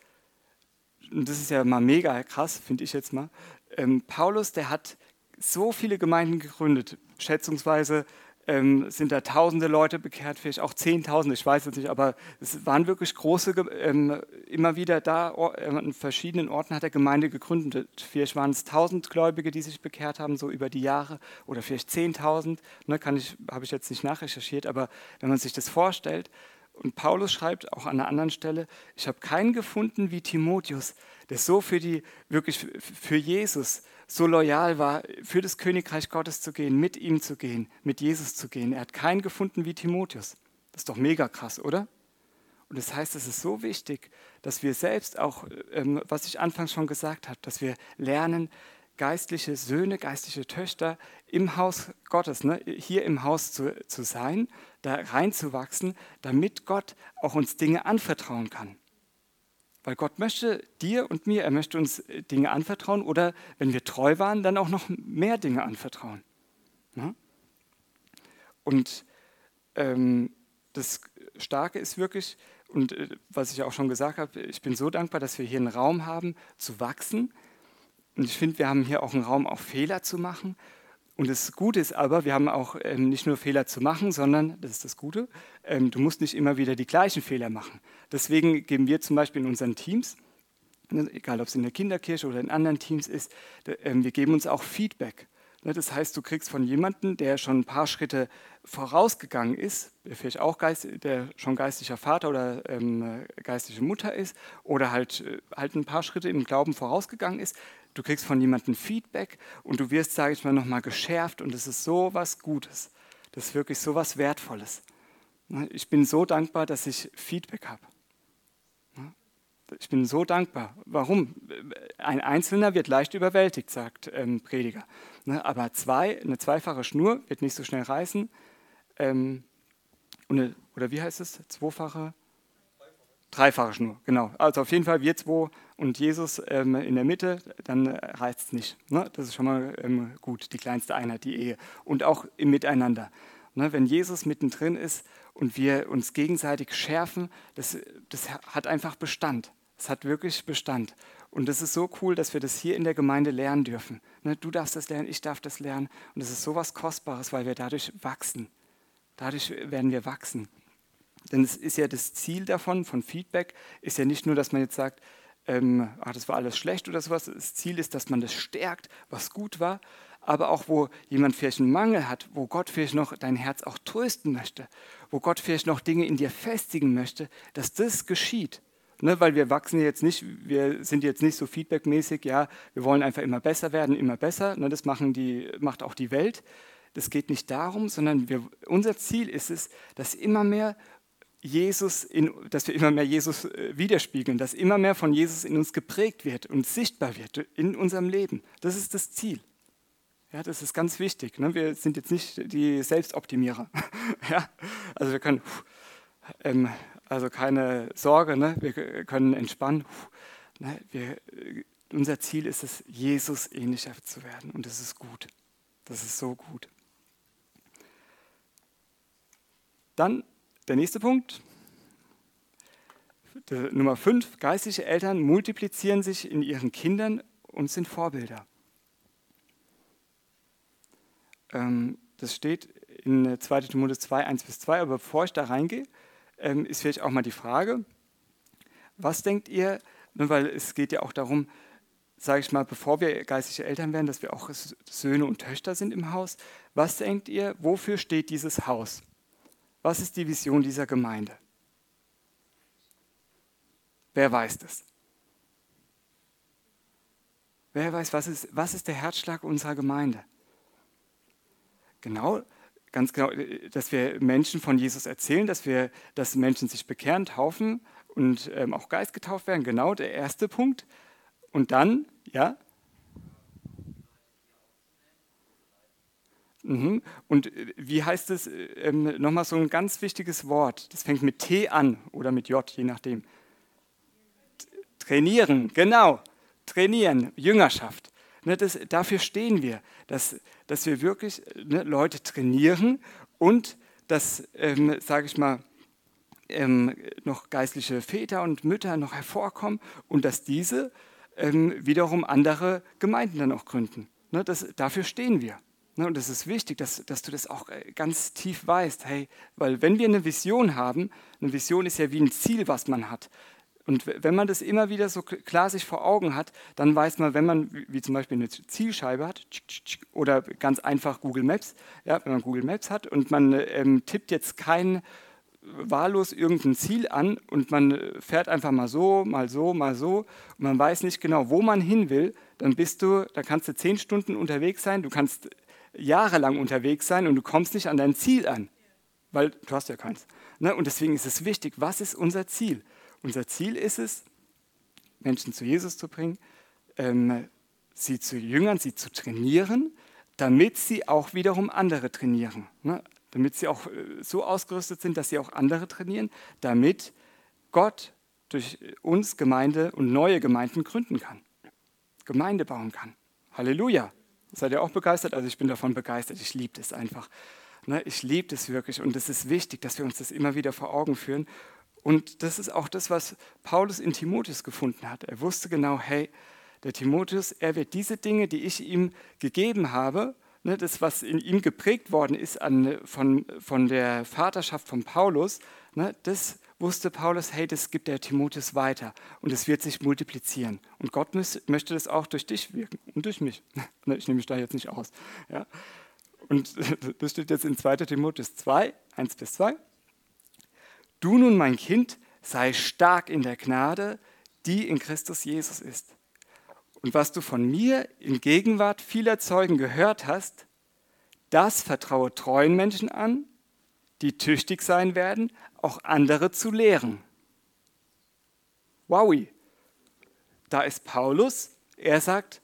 und das ist ja mal mega krass, finde ich jetzt mal, ähm, Paulus, der hat so viele Gemeinden gegründet. Schätzungsweise ähm, sind da tausende Leute bekehrt, vielleicht auch zehntausende, ich weiß es nicht, aber es waren wirklich große, ähm, immer wieder da, äh, an verschiedenen Orten hat er Gemeinde gegründet. Vielleicht waren es tausend Gläubige, die sich bekehrt haben, so über die Jahre, oder vielleicht zehntausend, ne, ich, habe ich jetzt nicht nachrecherchiert, aber wenn man sich das vorstellt, Und Paulus schreibt auch an einer anderen Stelle, ich habe keinen gefunden wie Timotheus, der so für die, wirklich für Jesus so loyal war, für das Königreich Gottes zu gehen, mit ihm zu gehen, mit Jesus zu gehen. Er hat keinen gefunden wie Timotheus. Das ist doch mega krass, oder? Und das heißt, es ist so wichtig, dass wir selbst auch, ähm, was ich anfangs schon gesagt habe, dass wir lernen, geistliche Söhne, geistliche Töchter im Haus Gottes, ne, hier im Haus zu, zu sein, da reinzuwachsen, damit Gott auch uns Dinge anvertrauen kann. Weil Gott möchte dir und mir, er möchte uns äh, Dinge anvertrauen oder wenn wir treu waren, dann auch noch mehr Dinge anvertrauen. Ne? Und ähm, das Starke ist wirklich, und äh, was ich auch schon gesagt habe, ich bin so dankbar, dass wir hier einen Raum haben zu wachsen. Und ich finde, wir haben hier auch einen Raum, auch Fehler zu machen. Und das Gute ist aber, wir haben auch ähm, nicht nur Fehler zu machen, sondern, das ist das Gute, ähm, du musst nicht immer wieder die gleichen Fehler machen. Deswegen geben wir zum Beispiel in unseren Teams, ne, egal ob es in der Kinderkirche oder in anderen Teams ist, ähm, wir geben uns auch Feedback. Ne, das heißt, du kriegst von jemandem, der schon ein paar Schritte vorausgegangen ist, der vielleicht auch Geist, der schon geistlicher Vater oder ähm, geistliche Mutter ist oder halt, äh, halt ein paar Schritte im Glauben vorausgegangen ist, du kriegst von jemandem Feedback und du wirst, sage ich mal, nochmal geschärft und es ist so was Gutes. Das ist wirklich so was Wertvolles. Ne, ich bin so dankbar, dass ich Feedback habe. Ich bin so dankbar. Warum? Ein Einzelner wird leicht überwältigt, sagt ähm, Prediger. Ne, aber zwei, eine zweifache Schnur wird nicht so schnell reißen. Ähm, oder wie heißt es? Zweifache? Dreifache Schnur, genau. Also auf jeden Fall wir zwei und Jesus ähm, in der Mitte, dann reißt es nicht. Ne? Das ist schon mal ähm, gut, die kleinste Einheit, die Ehe. Und auch im Miteinander. Ne? Wenn Jesus mittendrin ist und wir uns gegenseitig schärfen, das, das hat einfach Bestand. Es hat wirklich Bestand. Und es ist so cool, dass wir das hier in der Gemeinde lernen dürfen. Ne, du darfst das lernen, ich darf das lernen. Und es ist so was Kostbares, weil wir dadurch wachsen. Dadurch werden wir wachsen. Denn es ist ja das Ziel davon, von Feedback, ist ja nicht nur, dass man jetzt sagt, ähm, ach, das war alles schlecht oder sowas. Das Ziel ist, dass man das stärkt, was gut war, aber auch wo jemand vielleicht einen Mangel hat, wo Gott vielleicht noch dein Herz auch trösten möchte, wo Gott vielleicht noch Dinge in dir festigen möchte, dass das geschieht. Ne, weil wir wachsen jetzt nicht, wir sind jetzt nicht so feedbackmäßig, ja, wir wollen einfach immer besser werden, immer besser. Ne, das machen die, macht auch die Welt. Das geht nicht darum, sondern wir, unser Ziel ist es, dass immer mehr Jesus, in, dass wir immer mehr Jesus äh, widerspiegeln, dass immer mehr von Jesus in uns geprägt wird und sichtbar wird in unserem Leben. Das ist das Ziel. Ja, das ist ganz wichtig. Ne? Wir sind jetzt nicht die Selbstoptimierer. [LAUGHS] ja? Also wir können ähm, also keine Sorge, ne? wir können entspannen. Ne? Wir, unser Ziel ist es, Jesus ähnlicher zu werden. Und das ist gut. Das ist so gut. Dann der nächste Punkt. Nummer 5. Geistliche Eltern multiplizieren sich in ihren Kindern und sind Vorbilder. Ähm, das steht in 2. Timotheus 2, 1 bis 2. Aber bevor ich da reingehe, ähm, ist vielleicht auch mal die Frage, was denkt ihr, ne, weil es geht ja auch darum, sage ich mal, bevor wir geistliche Eltern werden, dass wir auch Söhne und Töchter sind im Haus. Was denkt ihr, wofür steht dieses Haus? Was ist die Vision dieser Gemeinde? Wer weiß das? Wer weiß, was ist, was ist der Herzschlag unserer Gemeinde? Genau ganz genau, dass wir Menschen von Jesus erzählen, dass wir, dass Menschen sich bekehren, taufen und ähm, auch Geist getauft werden. Genau der erste Punkt. Und dann, ja. Mhm. Und äh, wie heißt es, ähm, nochmal so ein ganz wichtiges Wort, das fängt mit T an oder mit J, je nachdem. Trainieren, genau, trainieren, Jüngerschaft. Ne, das, dafür stehen wir, dass, dass wir wirklich ne, Leute trainieren und dass, ähm, sage ich mal, ähm, noch geistliche Väter und Mütter noch hervorkommen und dass diese ähm, wiederum andere Gemeinden dann auch gründen. Ne, das, dafür stehen wir. Ne, und es ist wichtig, dass, dass du das auch äh, ganz tief weißt. Hey, weil wenn wir eine Vision haben, eine Vision ist ja wie ein Ziel, was man hat. Und wenn man das immer wieder so klar sich vor Augen hat, dann weiß man, wenn man, wie zum Beispiel eine Zielscheibe hat, oder ganz einfach Google Maps, ja, wenn man Google Maps hat und man ähm, tippt jetzt kein wahllos irgendein Ziel an und man fährt einfach mal so, mal so, mal so und man weiß nicht genau, wo man hin will, dann bist du, da kannst du zehn Stunden unterwegs sein, du kannst jahrelang unterwegs sein und du kommst nicht an dein Ziel an, weil du hast ja keins. Ne? Und deswegen ist es wichtig, was ist unser Ziel? Unser Ziel ist es, Menschen zu Jesus zu bringen, ähm, sie zu jüngern, sie zu trainieren, damit sie auch wiederum andere trainieren. Ne? Damit sie auch äh, so ausgerüstet sind, dass sie auch andere trainieren, damit Gott durch uns Gemeinde und neue Gemeinden gründen kann, Gemeinde bauen kann. Halleluja. Seid ihr auch begeistert? Also ich bin davon begeistert. Ich liebe das einfach. Ne? Ich liebe das wirklich und es ist wichtig, dass wir uns das immer wieder vor Augen führen. Und das ist auch das, was Paulus in Timotheus gefunden hat. Er wusste genau, hey, der Timotheus, er wird diese Dinge, die ich ihm gegeben habe, ne, das, was in ihm geprägt worden ist von, von der Vaterschaft von Paulus, ne, das wusste Paulus, hey, das gibt der Timotheus weiter und es wird sich multiplizieren. Und Gott möchte das auch durch dich wirken und durch mich. [LAUGHS] Ne, ich nehme mich da jetzt nicht aus. Ja. Und [LAUGHS] das steht jetzt in 2 Timotheus 2, 1 bis 2. Du nun, mein Kind, sei stark in der Gnade, die in Christus Jesus ist. Und was du von mir in Gegenwart vieler Zeugen gehört hast, das vertraue treuen Menschen an, die tüchtig sein werden, auch andere zu lehren. Wowi. Da ist Paulus, er sagt,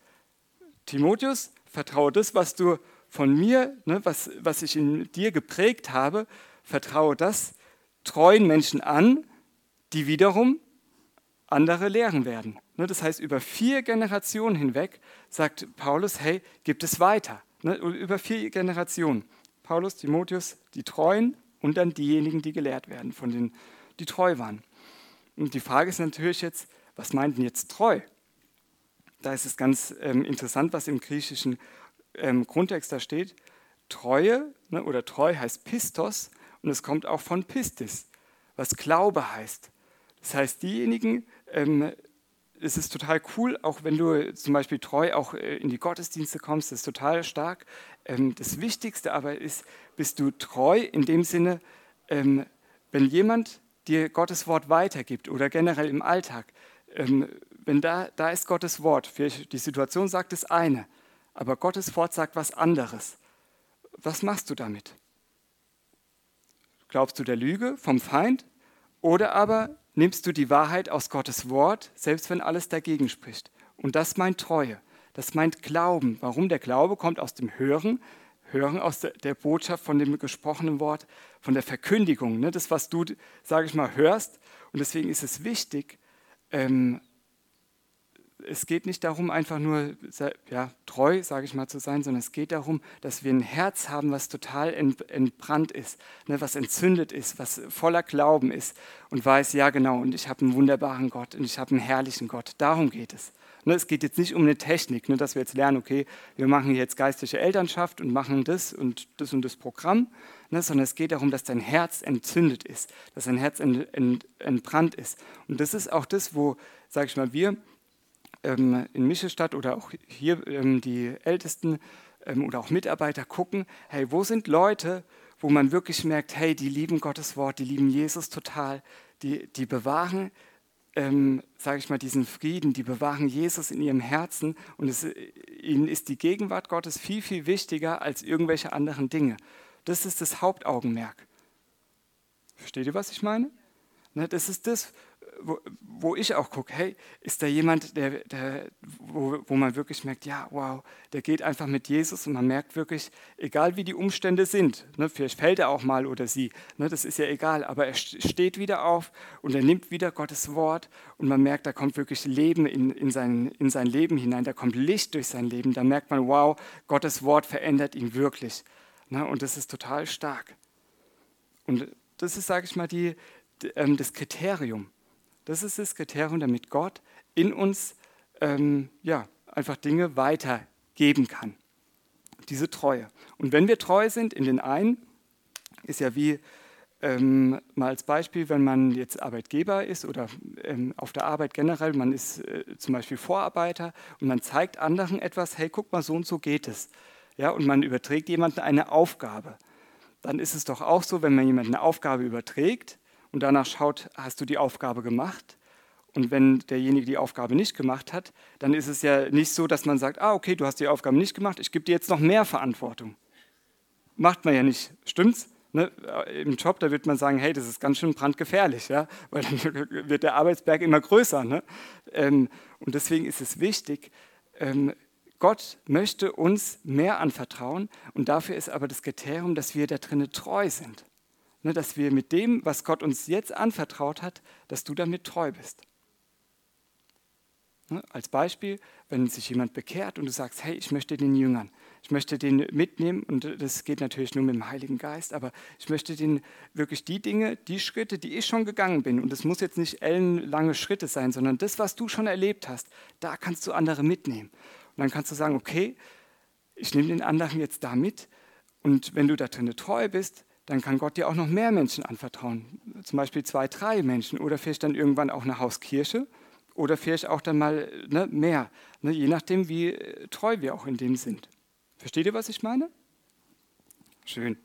Timotheus, vertraue das, was du von mir, ne, was, was ich in dir geprägt habe, vertraue das treuen Menschen an, die wiederum andere lehren werden. Ne, das heißt, über vier Generationen hinweg sagt Paulus, hey, gibt es weiter. Ne, über vier Generationen. Paulus, Timotheus, die Treuen und dann diejenigen, die gelehrt werden, von denen, die treu waren. Und die Frage ist natürlich jetzt, was meint denn jetzt treu? Da ist es ganz ähm, interessant, was im griechischen ähm, Grundtext da steht. Treue ne, oder treu heißt Pistos und es kommt auch von Pistis, was Glaube heißt. Das heißt, diejenigen, ähm, es ist total cool, auch wenn du zum Beispiel treu auch äh, in die Gottesdienste kommst, das ist total stark. Ähm, das Wichtigste aber ist, bist du treu in dem Sinne, ähm, wenn jemand dir Gottes Wort weitergibt oder generell im Alltag, ähm, wenn da, da ist Gottes Wort, die Situation sagt das eine, aber Gottes Wort sagt was anderes. Was machst du damit? Glaubst du der Lüge vom Feind oder aber nimmst du die Wahrheit aus Gottes Wort, selbst wenn alles dagegen spricht. Und das meint Treue, das meint Glauben. Warum? Der Glaube kommt aus dem Hören, Hören aus der, Botschaft von dem gesprochenen Wort, von der Verkündigung, ne? das, was du, sage ich mal, hörst. Und deswegen ist es wichtig, ähm, es geht nicht darum, einfach nur ja, treu, sage ich mal, zu sein, sondern es geht darum, dass wir ein Herz haben, was total entbrannt ist, ne, was entzündet ist, was voller Glauben ist und weiß, ja genau, und ich habe einen wunderbaren Gott und ich habe einen herrlichen Gott. Darum geht es. Ne, es geht jetzt nicht um eine Technik, ne, dass wir jetzt lernen, okay, wir machen jetzt geistliche Elternschaft und machen das und das und das Programm, ne, sondern es geht darum, dass dein Herz entzündet ist, dass dein Herz entbrannt ist. Und das ist auch das, wo, sage ich mal, wir ähm, in Mischestadt oder auch hier ähm, die Ältesten ähm, oder auch Mitarbeiter gucken, hey, wo sind Leute, wo man wirklich merkt, hey, die lieben Gottes Wort, die lieben Jesus total, die, die bewahren, ähm, sage ich mal, diesen Frieden, die bewahren Jesus in ihrem Herzen und es, ihnen ist die Gegenwart Gottes viel, viel wichtiger als irgendwelche anderen Dinge. Das ist das Hauptaugenmerk. Versteht ihr, was ich meine? Ne, das ist das, wo, wo ich auch gucke, hey, ist da jemand, der, der, wo, wo man wirklich merkt, ja, wow, der geht einfach mit Jesus und man merkt wirklich, egal wie die Umstände sind, ne, vielleicht fällt er auch mal oder sie, ne, das ist ja egal, aber er steht wieder auf und er nimmt wieder Gottes Wort und man merkt, da kommt wirklich Leben in, in, sein, in sein Leben hinein, da kommt Licht durch sein Leben, da merkt man, wow, Gottes Wort verändert ihn wirklich. Ne, und das ist total stark. Und das ist, sage ich mal, die, ähm, das Kriterium. Das ist das Kriterium, damit Gott in uns ähm, ja, einfach Dinge weitergeben kann. Diese Treue. Und wenn wir treu sind in den einen, ist ja wie ähm, mal als Beispiel, wenn man jetzt Arbeitgeber ist oder ähm, auf der Arbeit generell, man ist äh, zum Beispiel Vorarbeiter und man zeigt anderen etwas, hey, guck mal, so und so geht es. Ja, und man überträgt jemandem eine Aufgabe dann ist es doch auch so, wenn man jemand eine Aufgabe überträgt und danach schaut, hast du die Aufgabe gemacht? Und wenn derjenige die Aufgabe nicht gemacht hat, dann ist es ja nicht so, dass man sagt, ah, okay, du hast die Aufgabe nicht gemacht, ich gebe dir jetzt noch mehr Verantwortung. Macht man ja nicht, stimmt's? Ne? Im Job, da wird man sagen, hey, das ist ganz schön brandgefährlich, ja? [LAUGHS] weil dann wird der Arbeitsberg immer größer. Ne? Ähm, und deswegen ist es wichtig, ähm, Gott möchte uns mehr anvertrauen und dafür ist aber das Kriterium, dass wir da drinnen treu sind. Ne, dass wir mit dem, was Gott uns jetzt anvertraut hat, dass du damit treu bist. Ne, als Beispiel, wenn sich jemand bekehrt und du sagst, hey, ich möchte den Jüngern, ich möchte den mitnehmen und das geht natürlich nur mit dem Heiligen Geist, aber ich möchte den wirklich die Dinge, die Schritte, die ich schon gegangen bin und es muss jetzt nicht ellenlange Schritte sein, sondern das, was du schon erlebt hast, da kannst du andere mitnehmen. Und dann kannst du sagen, okay, ich nehme den anderen jetzt da mit und wenn du da drin treu bist, dann kann Gott dir auch noch mehr Menschen anvertrauen. Zum Beispiel zwei, drei Menschen oder vielleicht dann irgendwann auch eine Hauskirche oder vielleicht auch dann mal ne, mehr, ne, je nachdem, wie treu wir auch in dem sind. Versteht ihr, was ich meine? Schön.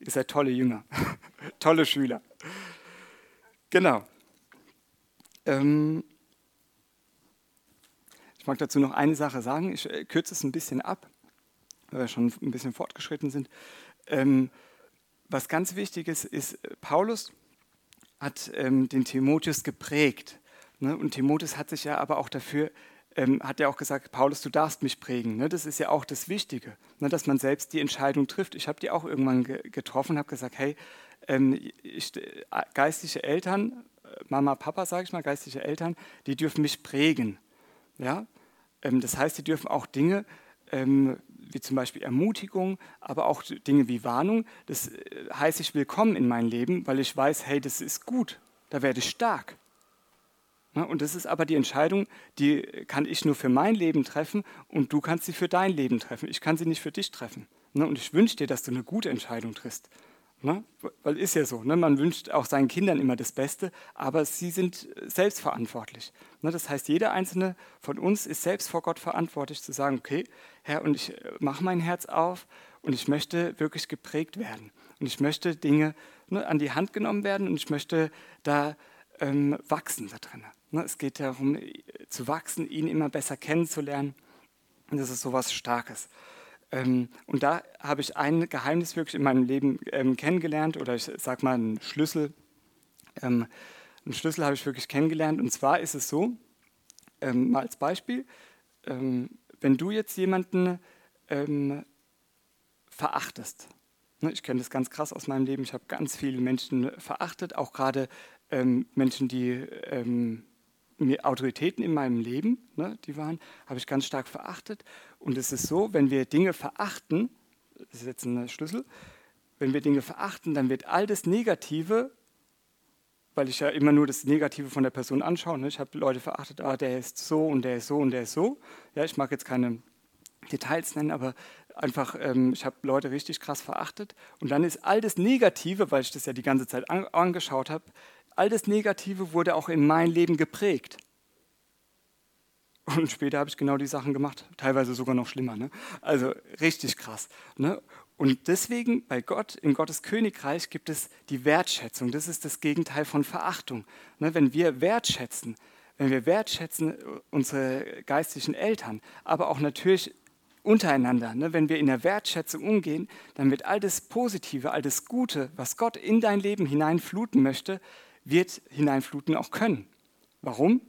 Ihr seid tolle Jünger, [LAUGHS] tolle Schüler. Genau. Ähm, ich mag dazu noch eine Sache sagen. Ich äh, kürze es ein bisschen ab, weil wir schon ein bisschen fortgeschritten sind. Ähm, was ganz wichtig ist, ist, äh, Paulus hat ähm, den Timotheus geprägt. Ne? Und Timotheus hat sich ja aber auch dafür, ähm, hat ja auch gesagt, Paulus, du darfst mich prägen. Ne? Das ist ja auch das Wichtige, ne? dass man selbst die Entscheidung trifft. Ich habe die auch irgendwann ge getroffen, habe gesagt, hey, ähm, ich, äh, geistliche Eltern, Mama, Papa, sage ich mal, geistliche Eltern, die dürfen mich prägen. Ja? Ähm, das heißt, sie dürfen auch Dinge ähm, wie zum Beispiel Ermutigung, aber auch Dinge wie Warnung, das äh, heiße ich willkommen in mein Leben, weil ich weiß, hey, das ist gut, da werde ich stark. Und das ist aber die Entscheidung, die kann ich nur für mein Leben treffen und du kannst sie für dein Leben treffen. Ich kann sie nicht für dich treffen. Und ich wünsche dir, dass du eine gute Entscheidung triffst. Ne? Weil ist ja so, ne? man wünscht auch seinen Kindern immer das Beste, aber sie sind selbstverantwortlich. Ne? Das heißt, jeder einzelne von uns ist selbst vor Gott verantwortlich zu sagen, okay, Herr, und ich äh, mache mein Herz auf und ich möchte wirklich geprägt werden. Und ich möchte Dinge ne, an die Hand genommen werden und ich möchte da ähm, wachsen da drin. Ne? Es geht darum, äh, zu wachsen, ihn immer besser kennenzulernen. Und das ist so was Starkes. Ähm, und da habe ich ein Geheimnis wirklich in meinem Leben ähm, kennengelernt oder ich sage mal einen Schlüssel. Ähm, einen Schlüssel habe ich wirklich kennengelernt und zwar ist es so, mal als Beispiel, wenn du jetzt jemanden verachtest, ne, ich kenne das ganz krass aus meinem Leben, ich habe ganz viele Menschen verachtet, auch gerade Menschen, die Autoritäten in meinem Leben, ne, die waren, habe ich ganz stark verachtet. Und es ist so, wenn wir Dinge verachten, das ist jetzt ein Schlüssel, wenn wir Dinge verachten, dann wird all das Negative, weil ich ja immer nur das Negative von der Person anschaue, ne, ich habe Leute verachtet, ah, der ist so und der ist so und der ist so. Ja, ich mag jetzt keine Details nennen, aber einfach, ähm, ich habe Leute richtig krass verachtet. Und dann ist all das Negative, weil ich das ja die ganze Zeit an, angeschaut habe, all das Negative wurde auch in mein Leben geprägt. Und später habe ich genau die Sachen gemacht, teilweise sogar noch schlimmer. Ne? Also richtig krass. Ne? Und deswegen bei Gott, in Gottes Königreich gibt es die Wertschätzung. Das ist das Gegenteil von Verachtung. Ne? Wenn wir wertschätzen, wenn wir wertschätzen unsere geistlichen Eltern, aber auch natürlich untereinander, ne? wenn wir in der Wertschätzung umgehen, dann wird all das Positive, all das Gute, was Gott in dein Leben hineinfluten möchte, wird hineinfluten auch können. Warum?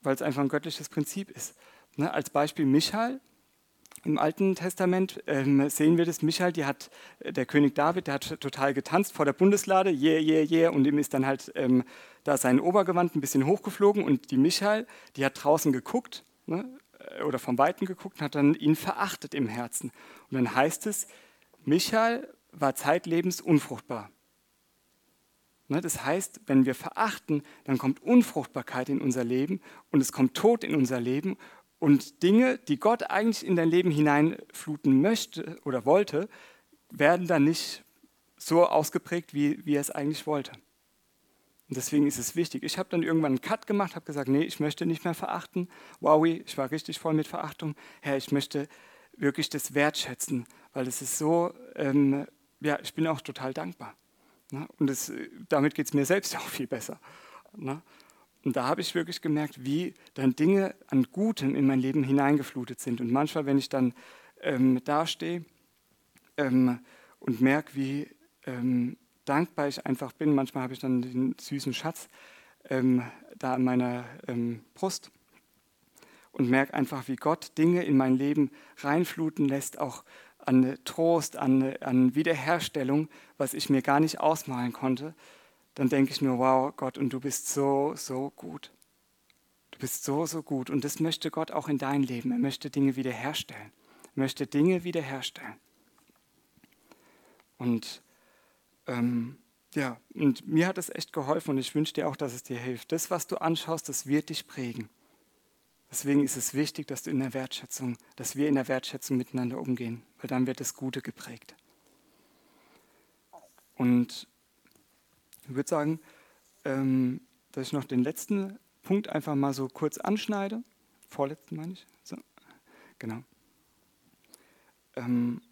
Weil es einfach ein göttliches Prinzip ist. Ne, als Beispiel Michael. Im Alten Testament ähm, sehen wir das. Michael, die hat, äh, der König David, der hat total getanzt vor der Bundeslade, yeah, yeah, yeah, und ihm ist dann halt ähm, da sein Obergewand ein bisschen hochgeflogen und die Michael, die hat draußen geguckt ne, äh, oder vom Weiten geguckt und hat dann ihn verachtet im Herzen. Und dann heißt es, Michael war zeitlebens unfruchtbar. Ne, das heißt, wenn wir verachten, dann kommt Unfruchtbarkeit in unser Leben und es kommt Tod in unser Leben und Dinge, die Gott eigentlich in dein Leben hineinfluten möchte oder wollte, werden dann nicht so ausgeprägt, wie, wie er es eigentlich wollte. Und deswegen ist es wichtig. Ich habe dann irgendwann einen Cut gemacht, habe gesagt, nee, ich möchte nicht mehr verachten. Wowie, ich war richtig voll mit Verachtung. Herr, ich möchte wirklich das wertschätzen, weil es ist so ähm, ja, ich bin auch total dankbar. Ne? Und das, damit geht es mir selbst [LAUGHS] auch viel besser. Ne? Und da habe ich wirklich gemerkt, wie dann Dinge an Gutem in mein Leben hineingeflutet sind. Und manchmal, wenn ich dann ähm, dastehe ähm, und merke, wie ähm, dankbar ich einfach bin, manchmal habe ich dann den süßen Schatz ähm, da an meiner ähm, Brust und merke einfach, wie Gott Dinge in mein Leben reinfluten lässt, auch an Trost, an, an Wiederherstellung, was ich mir gar nicht ausmalen konnte, dann denke ich nur, wow, Gott, und du bist so, so gut. Du bist so, so gut. Und das möchte Gott auch in dein Leben. Er möchte Dinge wiederherstellen. Er möchte Dinge wiederherstellen. Und ähm, ja, und mir hat es echt geholfen und ich wünsche dir auch, dass es dir hilft. Das, was du anschaust, das wird dich prägen. Deswegen ist es wichtig, dass du in der Wertschätzung, dass wir in der Wertschätzung miteinander umgehen, weil dann wird das Gute geprägt. Und ich würde sagen, ähm, dass ich noch den letzten Punkt einfach mal so kurz anschneide. Vorletzten meine ich. So. Genau. Ähm,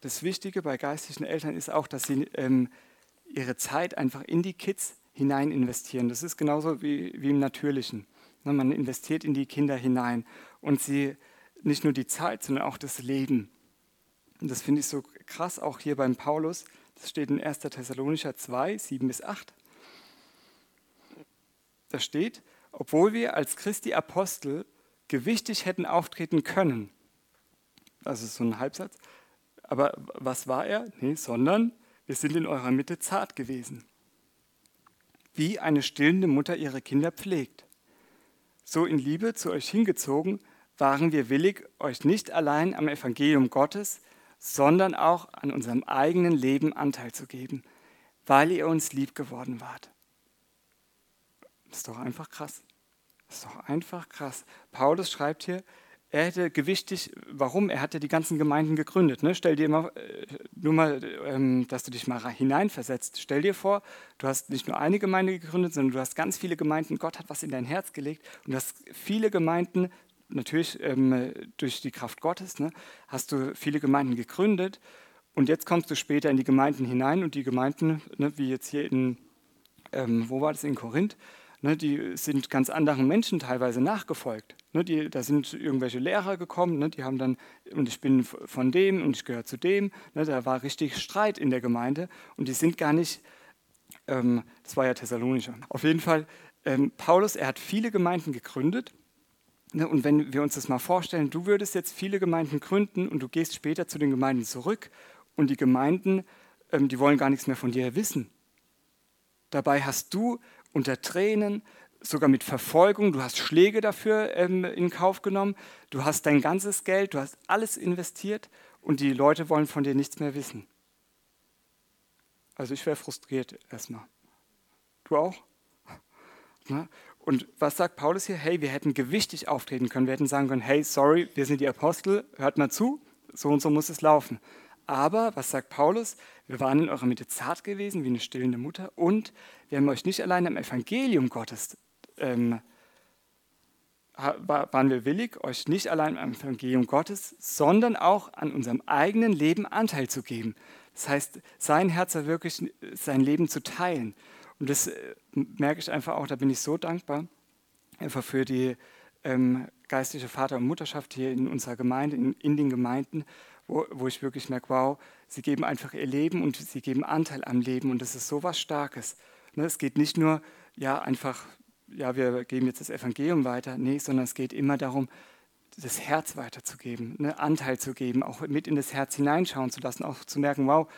das Wichtige bei geistlichen Eltern ist auch, dass sie ähm, ihre Zeit einfach in die Kids hinein investieren. Das ist genauso wie, wie im Natürlichen. Ne, man investiert in die Kinder hinein und sie nicht nur die Zeit, sondern auch das Leben. Und das finde ich so krass, auch hier beim Paulus. Das steht in 1. Thessalonicher 2, 7 bis 8. Da steht, obwohl wir als Christi Apostel gewichtig hätten auftreten können. Ist so ein Halbsatz. Aber was war er? Nee, sondern wir sind in eurer Mitte zart gewesen. Wie eine stillende Mutter ihre Kinder pflegt so in Liebe zu euch hingezogen, waren wir willig, euch nicht allein am Evangelium Gottes, sondern auch an unserem eigenen Leben Anteil zu geben, weil ihr uns lieb geworden wart. Ist doch einfach krass. Ist doch einfach krass. Paulus schreibt hier, er hätte gewichtig, warum? Er hatte die ganzen Gemeinden gegründet. Ne? Stell dir mal, äh, nur mal, ähm, dass du dich mal hineinversetzt. Stell dir vor, du hast nicht nur eine Gemeinde gegründet, sondern du hast ganz viele Gemeinden. Gott hat was in dein Herz gelegt und du hast viele Gemeinden, natürlich ähm, durch die Kraft Gottes, ne, hast du viele Gemeinden gegründet. Und jetzt kommst du später in die Gemeinden hinein und die Gemeinden, ne, wie jetzt hier in, ähm, wo war das, in Korinth, ne, die sind ganz anderen Menschen teilweise nachgefolgt. Ne, die, da sind irgendwelche Lehrer gekommen, ne, die haben dann, und ich bin von dem und ich gehöre zu dem. Ne, da war richtig Streit in der Gemeinde und die sind gar nicht, ähm, das war ja Thessalonischer. Auf jeden Fall, ähm, Paulus, er hat viele Gemeinden gegründet. Ne, und wenn wir uns das mal vorstellen, du würdest jetzt viele Gemeinden gründen und du gehst später zu den Gemeinden zurück und die Gemeinden, ähm, die wollen gar nichts mehr von dir wissen. Dabei hast du unter Tränen, sogar mit Verfolgung, du hast Schläge dafür ähm, in Kauf genommen, du hast dein ganzes Geld, du hast alles investiert und die Leute wollen von dir nichts mehr wissen. Also ich wäre frustriert erstmal. Du auch? Und was sagt Paulus hier? Hey, wir hätten gewichtig auftreten können. Wir hätten sagen können, hey, sorry, wir sind die Apostel, hört mal zu, so und so muss es laufen. Aber, was sagt Paulus? Wir waren in eurer Mitte zart gewesen, wie eine stillende Mutter, und wir haben euch nicht allein am Evangelium Gottes, ähm, waren wir willig, euch nicht allein am Evangelium Gottes, sondern auch an unserem eigenen Leben Anteil zu geben. Das heißt, sein Herz war wirklich, sein Leben zu teilen. Und das äh, merke ich einfach auch, da bin ich so dankbar, einfach für die ähm, geistliche Vater- und Mutterschaft hier in unserer Gemeinde, in, in den Gemeinden, wo, wo ich wirklich merke, wow, sie geben einfach ihr Leben und sie geben Anteil am Leben und das ist so was Starkes. Ne, es geht nicht nur, ja, einfach, ja, wir geben jetzt das Evangelium weiter, nee, sondern es geht immer darum, das Herz weiterzugeben, ne, Anteil zu geben, auch mit in das Herz hineinschauen zu lassen, auch zu merken, wow,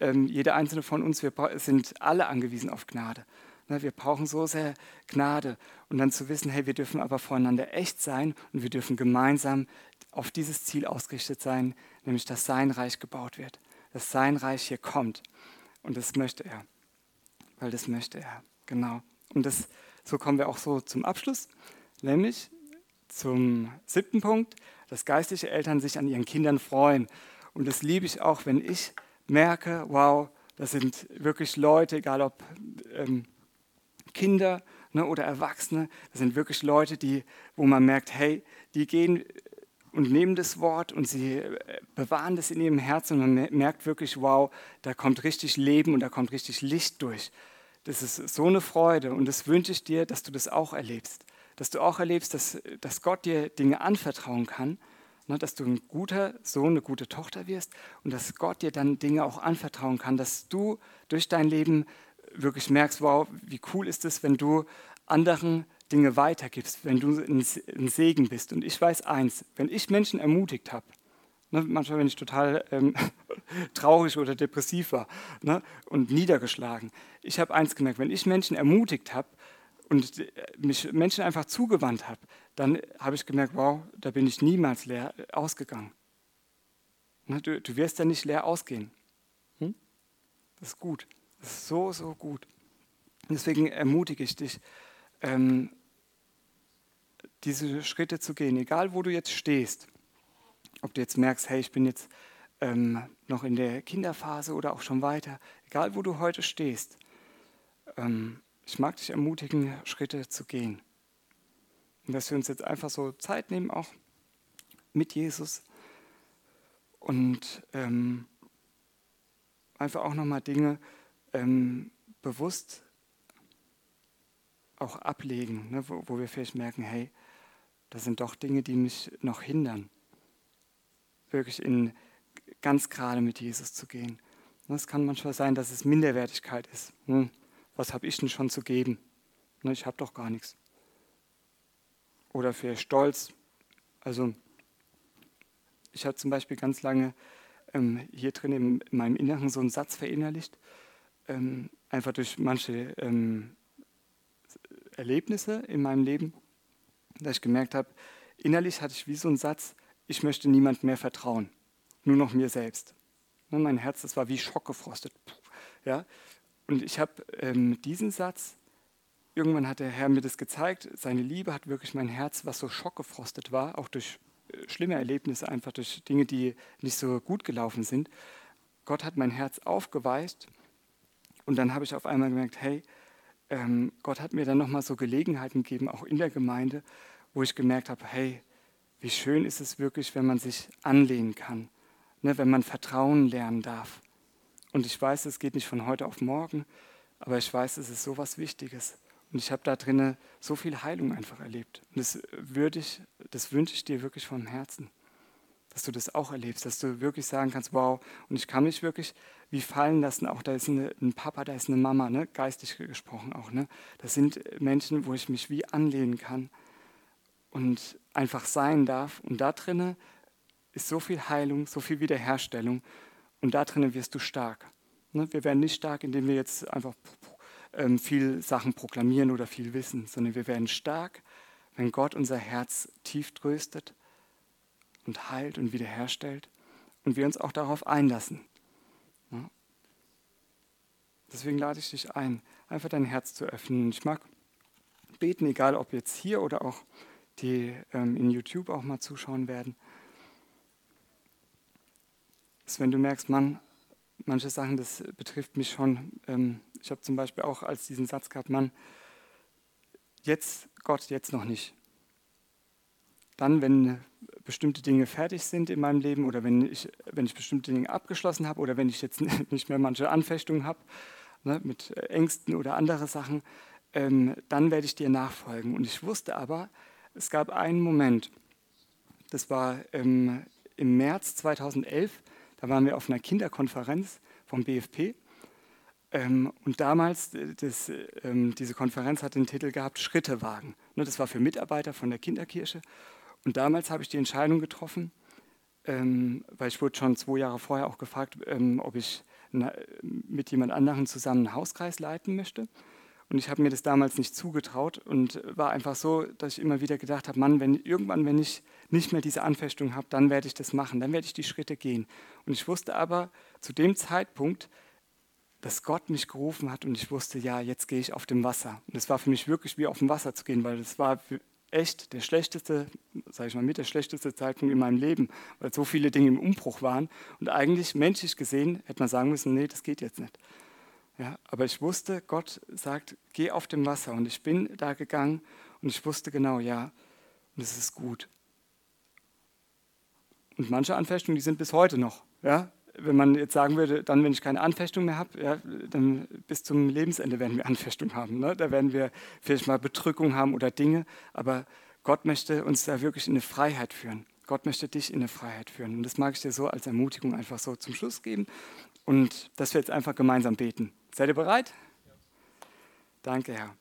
ähm, jeder einzelne von uns, wir sind alle angewiesen auf Gnade. Ne, wir brauchen so sehr Gnade und dann zu wissen, hey, wir dürfen aber voreinander echt sein und wir dürfen gemeinsam auf dieses Ziel ausgerichtet sein, nämlich dass sein Reich gebaut wird, dass sein Reich hier kommt. Und das möchte er, weil das möchte er, genau. Und das, so kommen wir auch so zum Abschluss, nämlich zum siebten Punkt, dass geistliche Eltern sich an ihren Kindern freuen. Und das liebe ich auch, wenn ich merke, wow, das sind wirklich Leute, egal ob ähm, Kinder ne, oder Erwachsene, das sind wirklich Leute, die, wo man merkt, hey, die gehen und nehmen das Wort und sie äh, bewahren das in ihrem Herzen und man merkt wirklich, wow, da kommt richtig Leben und da kommt richtig Licht durch. Das ist so eine Freude und das wünsche ich dir, dass du das auch erlebst. Dass du auch erlebst, dass, dass Gott dir Dinge anvertrauen kann, ne, dass du ein guter Sohn, eine gute Tochter wirst und dass Gott dir dann Dinge auch anvertrauen kann, dass du durch dein Leben wirklich merkst, wow, wie cool ist es, wenn du anderen Dinge weitergibst, wenn du ein, Segen bist. Und ich weiß eins, wenn ich Menschen ermutigt habe, ne, manchmal wenn ich total ähm, [LAUGHS] traurig oder depressiv war ne, und niedergeschlagen, ich habe eins gemerkt, wenn ich Menschen ermutigt habe und mich Menschen einfach zugewandt habe, dann habe ich gemerkt, wow, da bin ich niemals leer ausgegangen. Ne, du, du wirst ja nicht leer ausgehen. Hm? Das ist gut. Das ist so, so gut. Deswegen ermutige ich dich, ähm, diese Schritte zu gehen, egal wo du jetzt stehst. Ob du jetzt merkst, hey, ich bin jetzt ähm, noch in der Kinderphase oder auch schon weiter, egal wo du heute stehst. Ähm, ich mag dich ermutigen, Schritte zu gehen. Und dass wir uns jetzt einfach so Zeit nehmen, auch mit Jesus und ähm, einfach auch nochmal Dinge ähm, bewusst auch ablegen, ne, wo, wo, wir vielleicht merken, hey, das sind doch Dinge, die mich noch hindern, wirklich in ganz gerade mit Jesus zu gehen. Es kann manchmal sein, dass es Minderwertigkeit ist. Hm, was habe ich denn schon zu geben? Ne, ich habe doch gar nichts. Oder für Stolz. Also ich habe zum Beispiel ganz lange ähm, hier drin in, in, meinem Inneren so einen Satz verinnerlicht, ähm, einfach durch manche ähm, Erlebnisse in meinem Leben, dass ich gemerkt habe, innerlich hatte ich wie so einen Satz, ich möchte niemand mehr vertrauen, nur noch mir selbst. Ne, mein Herz, das war wie schockgefrostet. Ja? Und ich habe ähm, diesen Satz, irgendwann hat der Herr mir das gezeigt, seine Liebe hat wirklich mein Herz, was so schockgefrostet war, auch durch äh, schlimme Erlebnisse, einfach durch Dinge, die nicht so gut gelaufen sind. Gott hat mein Herz aufgeweicht und dann habe ich auf einmal gemerkt, hey, ähm, Gott hat mir dann nochmal so Gelegenheiten gegeben, auch in der Gemeinde, wo ich gemerkt habe, hey, wie schön ist es wirklich, wenn man sich anlehnen kann, ne, wenn man Vertrauen lernen darf. Und ich weiß, es geht nicht von heute auf morgen, aber ich weiß, es ist so was Wichtiges. Und ich habe da drinnen so viel Heilung einfach erlebt. Und das, ich, das wünsche ich dir wirklich vom Herzen dass du das auch erlebst, dass du wirklich sagen kannst, wow, und ich kann mich wirklich wie fallen lassen, auch da ist eine, ein Papa, da ist eine Mama, ne? geistig gesprochen auch. Ne? Das sind Menschen, wo ich mich wie anlehnen kann und einfach sein darf. Und da drinnen ist so viel Heilung, so viel Wiederherstellung und da drinnen wirst du stark. Ne? Wir werden nicht stark, indem wir jetzt einfach ähm, viel Sachen proklamieren oder viel wissen, sondern wir werden stark, wenn Gott unser Herz tief tröstet und heilt und wiederherstellt und wir uns auch darauf einlassen. Deswegen lade ich dich ein, einfach dein Herz zu öffnen. Ich mag beten, egal ob jetzt hier oder auch die ähm, in YouTube auch mal zuschauen werden. Dass wenn du merkst, Mann, manche Sachen, das betrifft mich schon. Ähm, ich habe zum Beispiel auch als diesen Satz gehabt, Mann, jetzt Gott, jetzt noch nicht. Dann, wenn bestimmte Dinge fertig sind in meinem Leben oder wenn ich, wenn ich bestimmte Dinge abgeschlossen habe oder wenn ich jetzt [LAUGHS] nicht mehr manche Anfechtungen habe ne, mit Ängsten oder andere Sachen, ähm, dann werde ich dir nachfolgen. Und ich wusste aber, es gab einen Moment, das war ähm, im März 2011, da waren wir auf einer Kinderkonferenz vom BFP. Ähm, und damals, äh, das, ähm, diese Konferenz hat den Titel gehabt, Schritte wagen. Ne, das war für Mitarbeiter von der Kinderkirche. Und damals habe ich die Entscheidung getroffen, ähm, weil ich wurde schon zwei Jahre vorher auch gefragt, ähm, ob ich na, mit jemand anderem zusammen einen Hauskreis leiten möchte. Und ich habe mir das damals nicht zugetraut und war einfach so, dass ich immer wieder gedacht habe, Mann, wenn irgendwann, wenn ich nicht mehr diese Anfechtung habe, dann werde ich das machen, dann werde ich die Schritte gehen. Und ich wusste aber zu dem Zeitpunkt, dass Gott mich gerufen hat und ich wusste, ja, jetzt gehe ich auf dem Wasser. Und es war für mich wirklich wie auf dem Wasser zu gehen, weil das war echt der schlechteste, sage ich mal, mit der schlechteste Zeitpunkt in meinem Leben, weil so viele Dinge im Umbruch waren. Und eigentlich menschlich gesehen hätte man sagen müssen, nee, das geht jetzt nicht. Ja, aber ich wusste, Gott sagt, geh auf dem Wasser. Und ich bin da gegangen und ich wusste genau, ja, und es ist gut. Und manche Anfechtungen, die sind bis heute noch. Ja? Wenn man jetzt sagen würde, dann, wenn ich keine Anfechtung mehr habe, ja, dann bis zum Lebensende werden wir [LAUGHS] Anfechtung haben. Ne? Da werden wir vielleicht mal Bedrückung haben oder Dinge. Aber Gott möchte uns da wirklich in eine Freiheit führen. Gott möchte dich in eine Freiheit führen. Und das mag ich dir so als Ermutigung einfach so zum Schluss geben. Und dass wir jetzt einfach gemeinsam beten. Seid ihr bereit? Danke, Herr.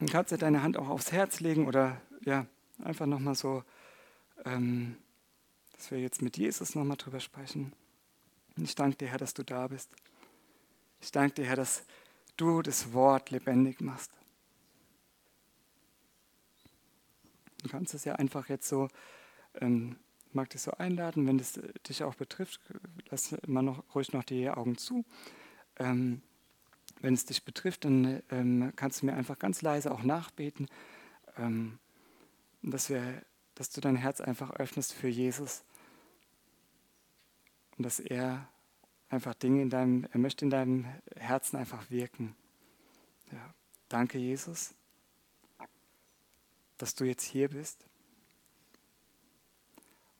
Dann kannst du deine Hand auch aufs Herz legen oder ja, einfach nochmal so, ähm, dass wir jetzt mit Jesus nochmal drüber sprechen. Und ich danke dir, Herr, dass du da bist. Ich danke dir, Herr, dass du das Wort lebendig machst. Du kannst es ja einfach jetzt so, ähm, mag dich so einladen, wenn es dich auch betrifft, lass immer noch ruhig noch die Augen zu. Ähm, wenn es dich betrifft, dann ähm, kannst du mir einfach ganz leise auch nachbeten, ähm, dass, wir, dass du dein Herz einfach öffnest für Jesus und dass er einfach Dinge in deinem, er möchte in deinem Herzen einfach wirken. Ja. Danke, Jesus, dass du jetzt hier bist.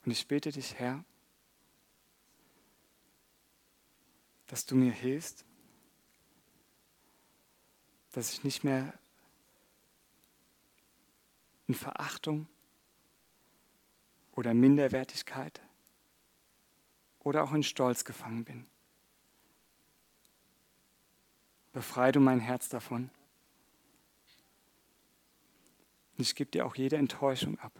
Und ich bete dich, Herr, dass du mir hilfst, dass ich nicht mehr in Verachtung oder Minderwertigkeit oder auch in Stolz gefangen bin. Befreie du mein Herz davon. Ich gebe dir auch jede Enttäuschung ab.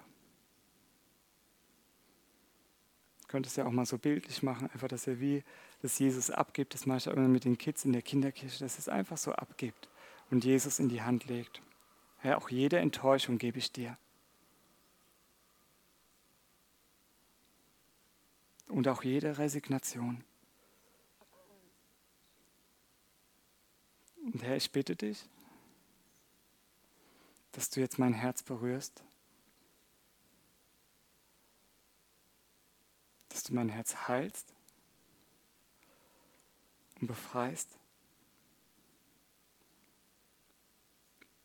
Du könntest ja auch mal so bildlich machen, einfach, dass er wie das Jesus abgibt. Das mache ich auch immer mit den Kids in der Kinderkirche, dass es einfach so abgibt und Jesus in die Hand legt. Herr, auch jede Enttäuschung gebe ich dir. Und auch jede Resignation. Und Herr, ich bitte dich, dass du jetzt mein Herz berührst, dass du mein Herz heilst und befreist.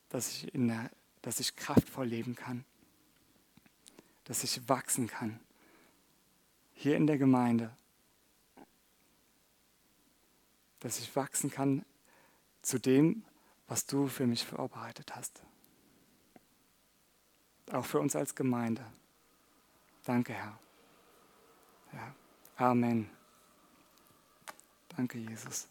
Dass ich, in der, dass ich kraftvoll leben kann, dass ich wachsen kann, hier in der Gemeinde, dass ich wachsen kann zu dem, was du für mich vorbereitet hast. Auch für uns als Gemeinde. Danke, Herr. Ja. Amen. Danke, Jesus.